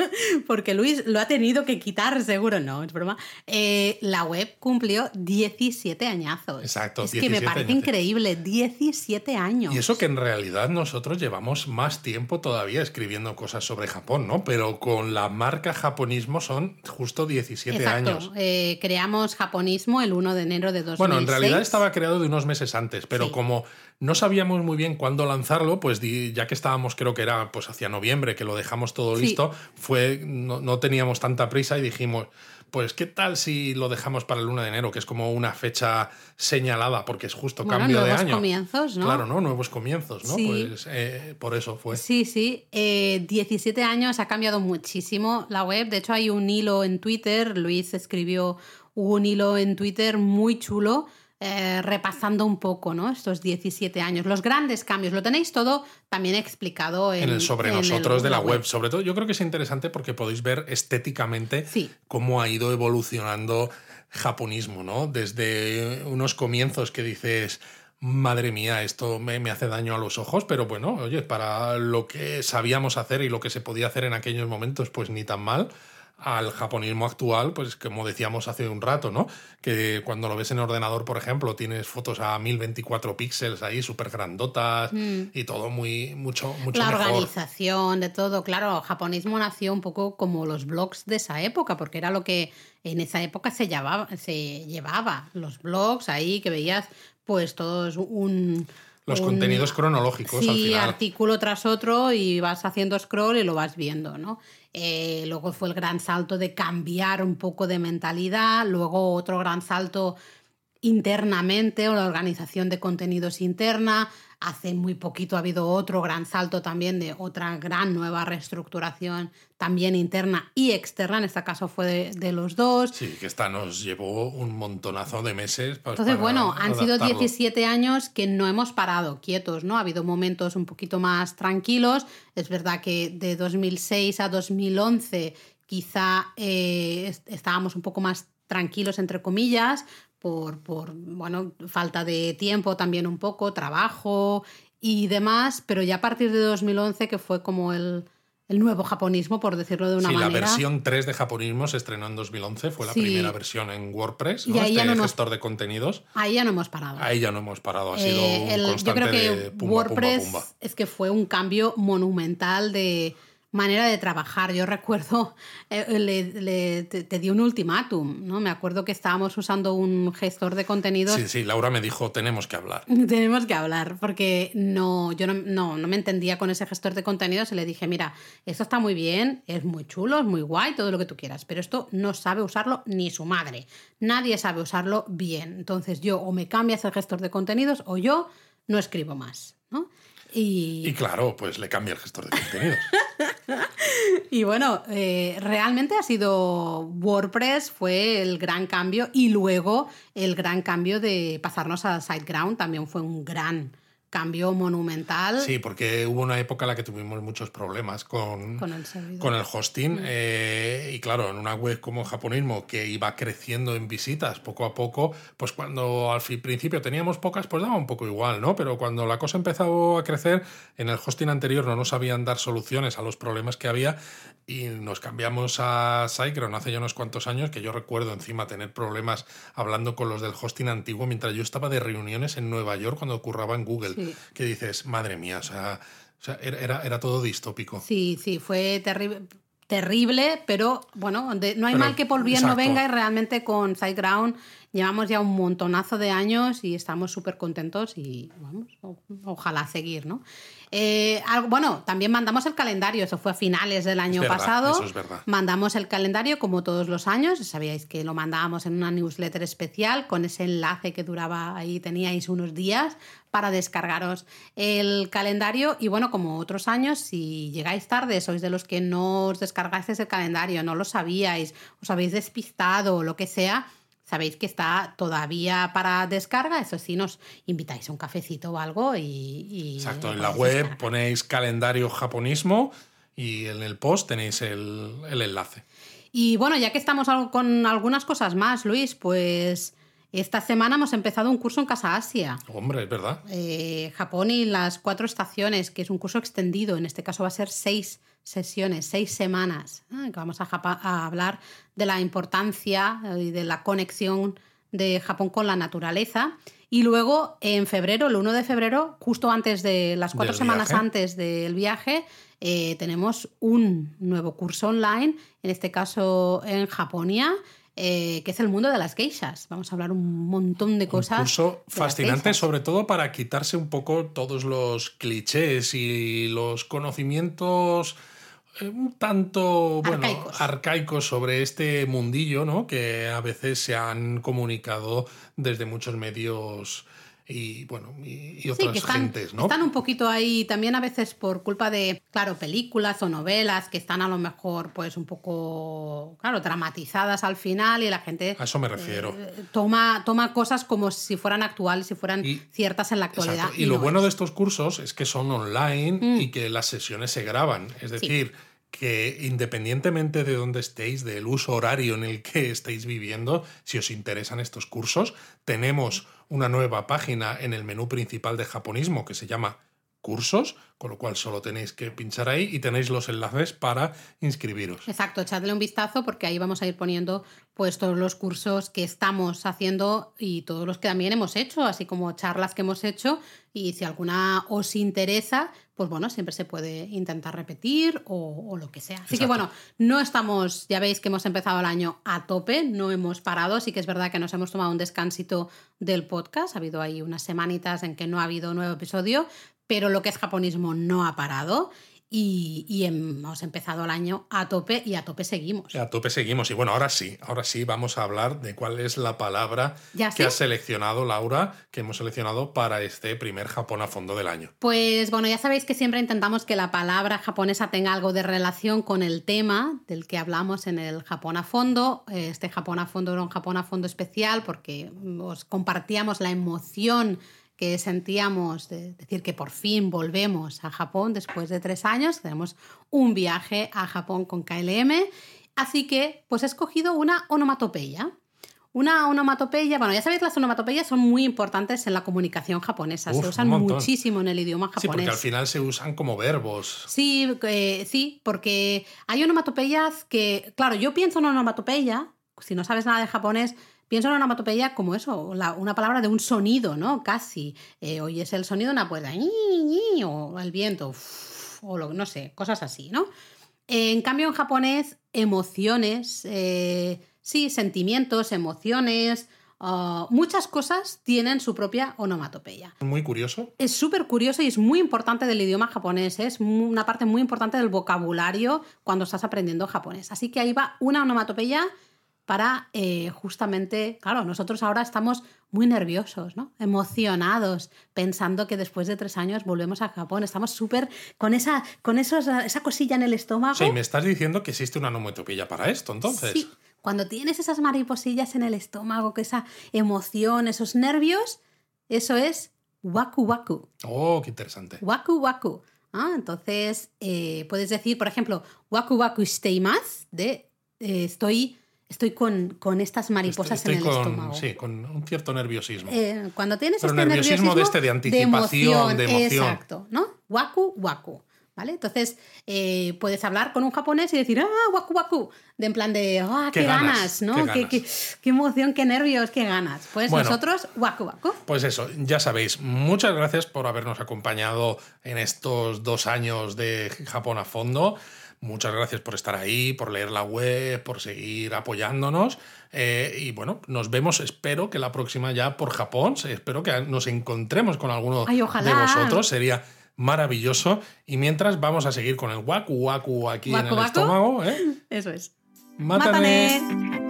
porque Luis lo ha tenido que quitar, seguro, no, es broma. Eh, la web cumplió 17 añazos. Exacto. Es que me parece increíble, 17 años. Y eso que en realidad nosotros llevamos más tiempo todavía escribiendo cosas sobre Japón, ¿no? Pero con la marca Japonismo son justo 17 Exacto. años. Eh, creamos Japonismo el 1 de enero de 2006. Bueno, en realidad estaba creado de unos meses antes, pero como no sabíamos muy bien cuándo lanzarlo, pues ya que estábamos, creo que era pues hacia noviembre, que lo dejamos todo listo, fue no, no teníamos tanta prisa y dijimos, pues ¿qué tal si lo dejamos para el 1 de enero, que es como una fecha señalada, porque es justo cambio de año? Nuevos comienzos, ¿no? Claro, ¿no? Nuevos comienzos, ¿no? Pues eh, por eso fue. Sí, sí. 17 eh, años ha cambiado muchísimo la web. De hecho, hay un hilo en Twitter. Luis escribió un hilo en Twitter muy chulo eh, repasando un poco ¿no? estos 17 años, los grandes cambios. Lo tenéis todo también explicado en, el sobre nosotros de la web. Sobre todo, yo creo que es interesante porque podéis ver estéticamente cómo ha ido evolucionando japonismo, ¿no? Desde unos comienzos que dices, madre mía, esto me, me, hace daño a los ojos, pero bueno, oye, para lo que sabíamos hacer y lo que se podía hacer en aquellos momentos, pues ni tan mal al japonismo actual, pues como decíamos hace un rato, ¿no? Que cuando lo ves en ordenador, por ejemplo, tienes fotos a 1024 píxeles ahí, súper grandotas mm. y todo muy, mucho, mucho La organización de todo, claro, el japonismo nació un poco como los blogs de esa época, porque era lo que en esa época se llevaba, se llevaba los blogs ahí que veías pues todos un los contenidos cronológicos al final. artículo tras otro y vas haciendo scroll y lo vas viendo, ¿no? Eh, luego fue el gran salto de cambiar un poco de mentalidad, luego otro gran salto internamente o la organización de contenidos interna, Hace muy poquito ha habido otro gran salto también de otra gran nueva reestructuración, también interna y externa, en este caso fue de, los dos. Sí, que esta nos llevó un montonazo de meses. Pues, Entonces, bueno, han sido 17 años que no hemos parado quietos, ¿no? Ha habido momentos un poquito más tranquilos. Es verdad que de 2006 a 2011 quizá eh, estábamos un poco más tranquilos, entre comillas, por, por, bueno, falta de tiempo también un poco, trabajo y demás, pero ya a partir de 2011, que fue como el, el nuevo japonismo, por decirlo de una manera. Sí, la versión 3 de japonismo se estrenó en 2011, fue la primera versión en WordPress, ¿no? y este gestor de contenidos. Ahí ya no hemos parado. Ahí ya no hemos parado, ha sido eh, un constante Yo creo que de WordPress es que fue un cambio monumental de manera de trabajar. Yo recuerdo, eh, le, te, di un ultimátum, ¿no? Me acuerdo que estábamos usando un gestor de contenidos. Sí, sí, Laura me dijo, tenemos que hablar. tenemos que hablar, porque no, yo no, no, no, me entendía con ese gestor de contenidos y le dije, mira, esto está muy bien, es muy chulo, es muy guay, todo lo que tú quieras, pero esto no sabe usarlo ni su madre. Nadie sabe usarlo bien. Entonces yo o me cambias el gestor de contenidos o yo no escribo más, ¿no? Y... claro, pues le cambia el gestor de contenidos. y bueno, eh, realmente ha sido WordPress, fue el gran cambio y luego el gran cambio de pasarnos a SiteGround también fue un gran cambio monumental. Sí, porque hubo una época en la que tuvimos muchos problemas con, con, el, hosting. Mm. Eh, y claro, en una web como Japonismo que iba creciendo en visitas poco a poco, pues cuando al principio teníamos pocas, pues daba un poco igual, ¿no? Pero cuando la cosa empezó a crecer, en el hosting anterior no nos sabían dar soluciones a los problemas que había y nos cambiamos a SiteGround hace ya unos cuantos años, que yo recuerdo encima tener problemas hablando con los del hosting antiguo mientras yo estaba de reuniones en Nueva York cuando curraba en Google que dices, madre mía, o sea, era, era, todo distópico. Sí, sí, fue terrible terrible, pero bueno, no hay mal que por bien no venga y realmente con SiteGround llevamos ya un montonazo de años y estamos súper contentos y vamos, ojalá seguir, ¿no? Eh, bueno, también mandamos el calendario, eso fue a finales del año pasado. Eso es verdad. Mandamos el calendario como todos los años, sabíais que lo mandábamos en una newsletter especial con ese enlace que duraba ahí, teníais unos días para descargaros el calendario y bueno, como otros años, si llegáis tarde, sois de los que no os descargáis el calendario, no lo sabíais, os habéis despistado o lo que sea, sabéis que está todavía para descarga, eso sí, nos invitáis a un cafecito o algo y... Exacto, en la web ponéis calendario japonismo y en el post tenéis el, enlace. Y bueno, ya que estamos con algunas cosas más, Luis, pues esta semana hemos empezado un curso en Casa Asia. Hombre, es verdad. Eh, Japón y las cuatro estaciones, que es un curso extendido, en este caso va a ser seis sesiones, seis semanas, ¿eh? que vamos a, hablar de la importancia eh, y de la conexión de Japón con la naturaleza. Y luego en febrero, el 1 de febrero, justo antes de las cuatro semanas antes del viaje, eh, tenemos un nuevo curso online, en este caso en Japonia, que es el mundo de las geishas. Vamos a hablar un montón de cosas. Un curso fascinante, sobre todo para quitarse un poco todos los clichés y los conocimientos un tanto bueno, arcaicos. sobre este mundillo, ¿no? Que a veces se han comunicado desde muchos medios y bueno y, otras están, gentes, ¿no? Están un poquito ahí también a veces por culpa de, claro, películas o novelas que están a lo mejor pues un poco, claro, dramatizadas al final y la gente... A eso me refiero. Eh, toma, toma cosas como si fueran actuales, si fueran ciertas en la actualidad. Y, lo bueno de estos cursos es que son online mm. y que las sesiones se graban. Es decir que independientemente de dónde estéis, del uso horario en el que estéis viviendo, si os interesan estos cursos, tenemos una nueva página en el menú principal de japonismo que se llama cursos, con lo cual solo tenéis que pinchar ahí y tenéis los enlaces para inscribiros. Exacto, echadle un vistazo porque ahí vamos a ir poniendo pues todos los cursos que estamos haciendo y todos los que también hemos hecho, así como charlas que hemos hecho y si alguna os interesa, pues bueno, siempre se puede intentar repetir o, lo que sea. Así que bueno, no estamos, ya veis que hemos empezado el año a tope, no hemos parado, sí que es verdad que nos hemos tomado un descansito del podcast, ha habido ahí unas semanitas en que no ha habido nuevo episodio, pero lo que es japonismo no ha parado. Y, hemos empezado el año a tope y a tope seguimos. A tope seguimos. Y bueno, ahora sí, ahora sí vamos a hablar de cuál es la palabra que ha seleccionado Laura, que hemos seleccionado para este primer Japón a fondo del año. Pues bueno, ya sabéis que siempre intentamos que la palabra japonesa tenga algo de relación con el tema del que hablamos en el Japón a fondo. Este Japón a fondo era un Japón a fondo especial porque os compartíamos la emoción que sentíamos de decir que por fin volvemos a Japón después de tres años, tenemos un viaje a Japón con KLM, así que pues he escogido una onomatopeya. Una onomatopeya, bueno, ya sabéis, las onomatopeyas son muy importantes en la comunicación japonesa, se usan muchísimo en el idioma japonés. Sí, porque al final se usan como verbos. Sí, eh, sí, porque hay onomatopeyas que, claro, yo pienso en onomatopeya, si no sabes nada de japonés, Pienso en una onomatopeya como eso, una palabra de un sonido, ¿no? Casi. Eh, oyes el sonido de una puerta, o el viento, o lo, no sé, cosas así, ¿no? En cambio, en japonés, emociones, eh, sí, sentimientos, emociones, ah, muchas cosas tienen su propia onomatopeya. Muy curioso. Es súper curioso y es muy importante del idioma japonés. Es una parte muy importante del vocabulario cuando estás aprendiendo japonés. Así que ahí va una onomatopeya para eh, justamente, claro, nosotros ahora estamos muy nerviosos, ¿no? Emocionados, pensando que después de tres años volvemos a Japón. Estamos súper con esa, con esa cosilla en el estómago. Sí, me estás diciendo que existe una onomatopeya para esto, entonces. Sí, cuando tienes esas mariposillas en el estómago, que esa emoción, esos nervios, eso es waku waku. Oh, qué interesante. Waku waku. Ah, entonces, eh, puedes decir, por ejemplo, waku waku más de eh, estoy estoy con, con estas mariposas en el estómago. Sí, con un cierto nerviosismo. Eh, cuando tienes Pero este nerviosismo, de este de anticipación, de emoción. Exacto, ¿no? Waku, waku. ¿Vale? Entonces eh, puedes hablar con un japonés y decir, ah, waku waku, de en plan de, ah, qué, ganas, ¿no? Qué, qué, qué, emoción, qué nervios, qué ganas. Pues nosotros, waku waku. Pues eso, ya sabéis, muchas gracias por habernos acompañado en estos dos años de Japón a fondo. Muchas gracias por estar ahí, por leer la web, por seguir apoyándonos. Eh, y bueno, nos vemos, espero que la próxima ya por Japón. Espero que nos encontremos con alguno de vosotros. Sería maravilloso. Y mientras vamos a seguir con el waku waku aquí en el estómago. ¿eh? Eso es. Mátame.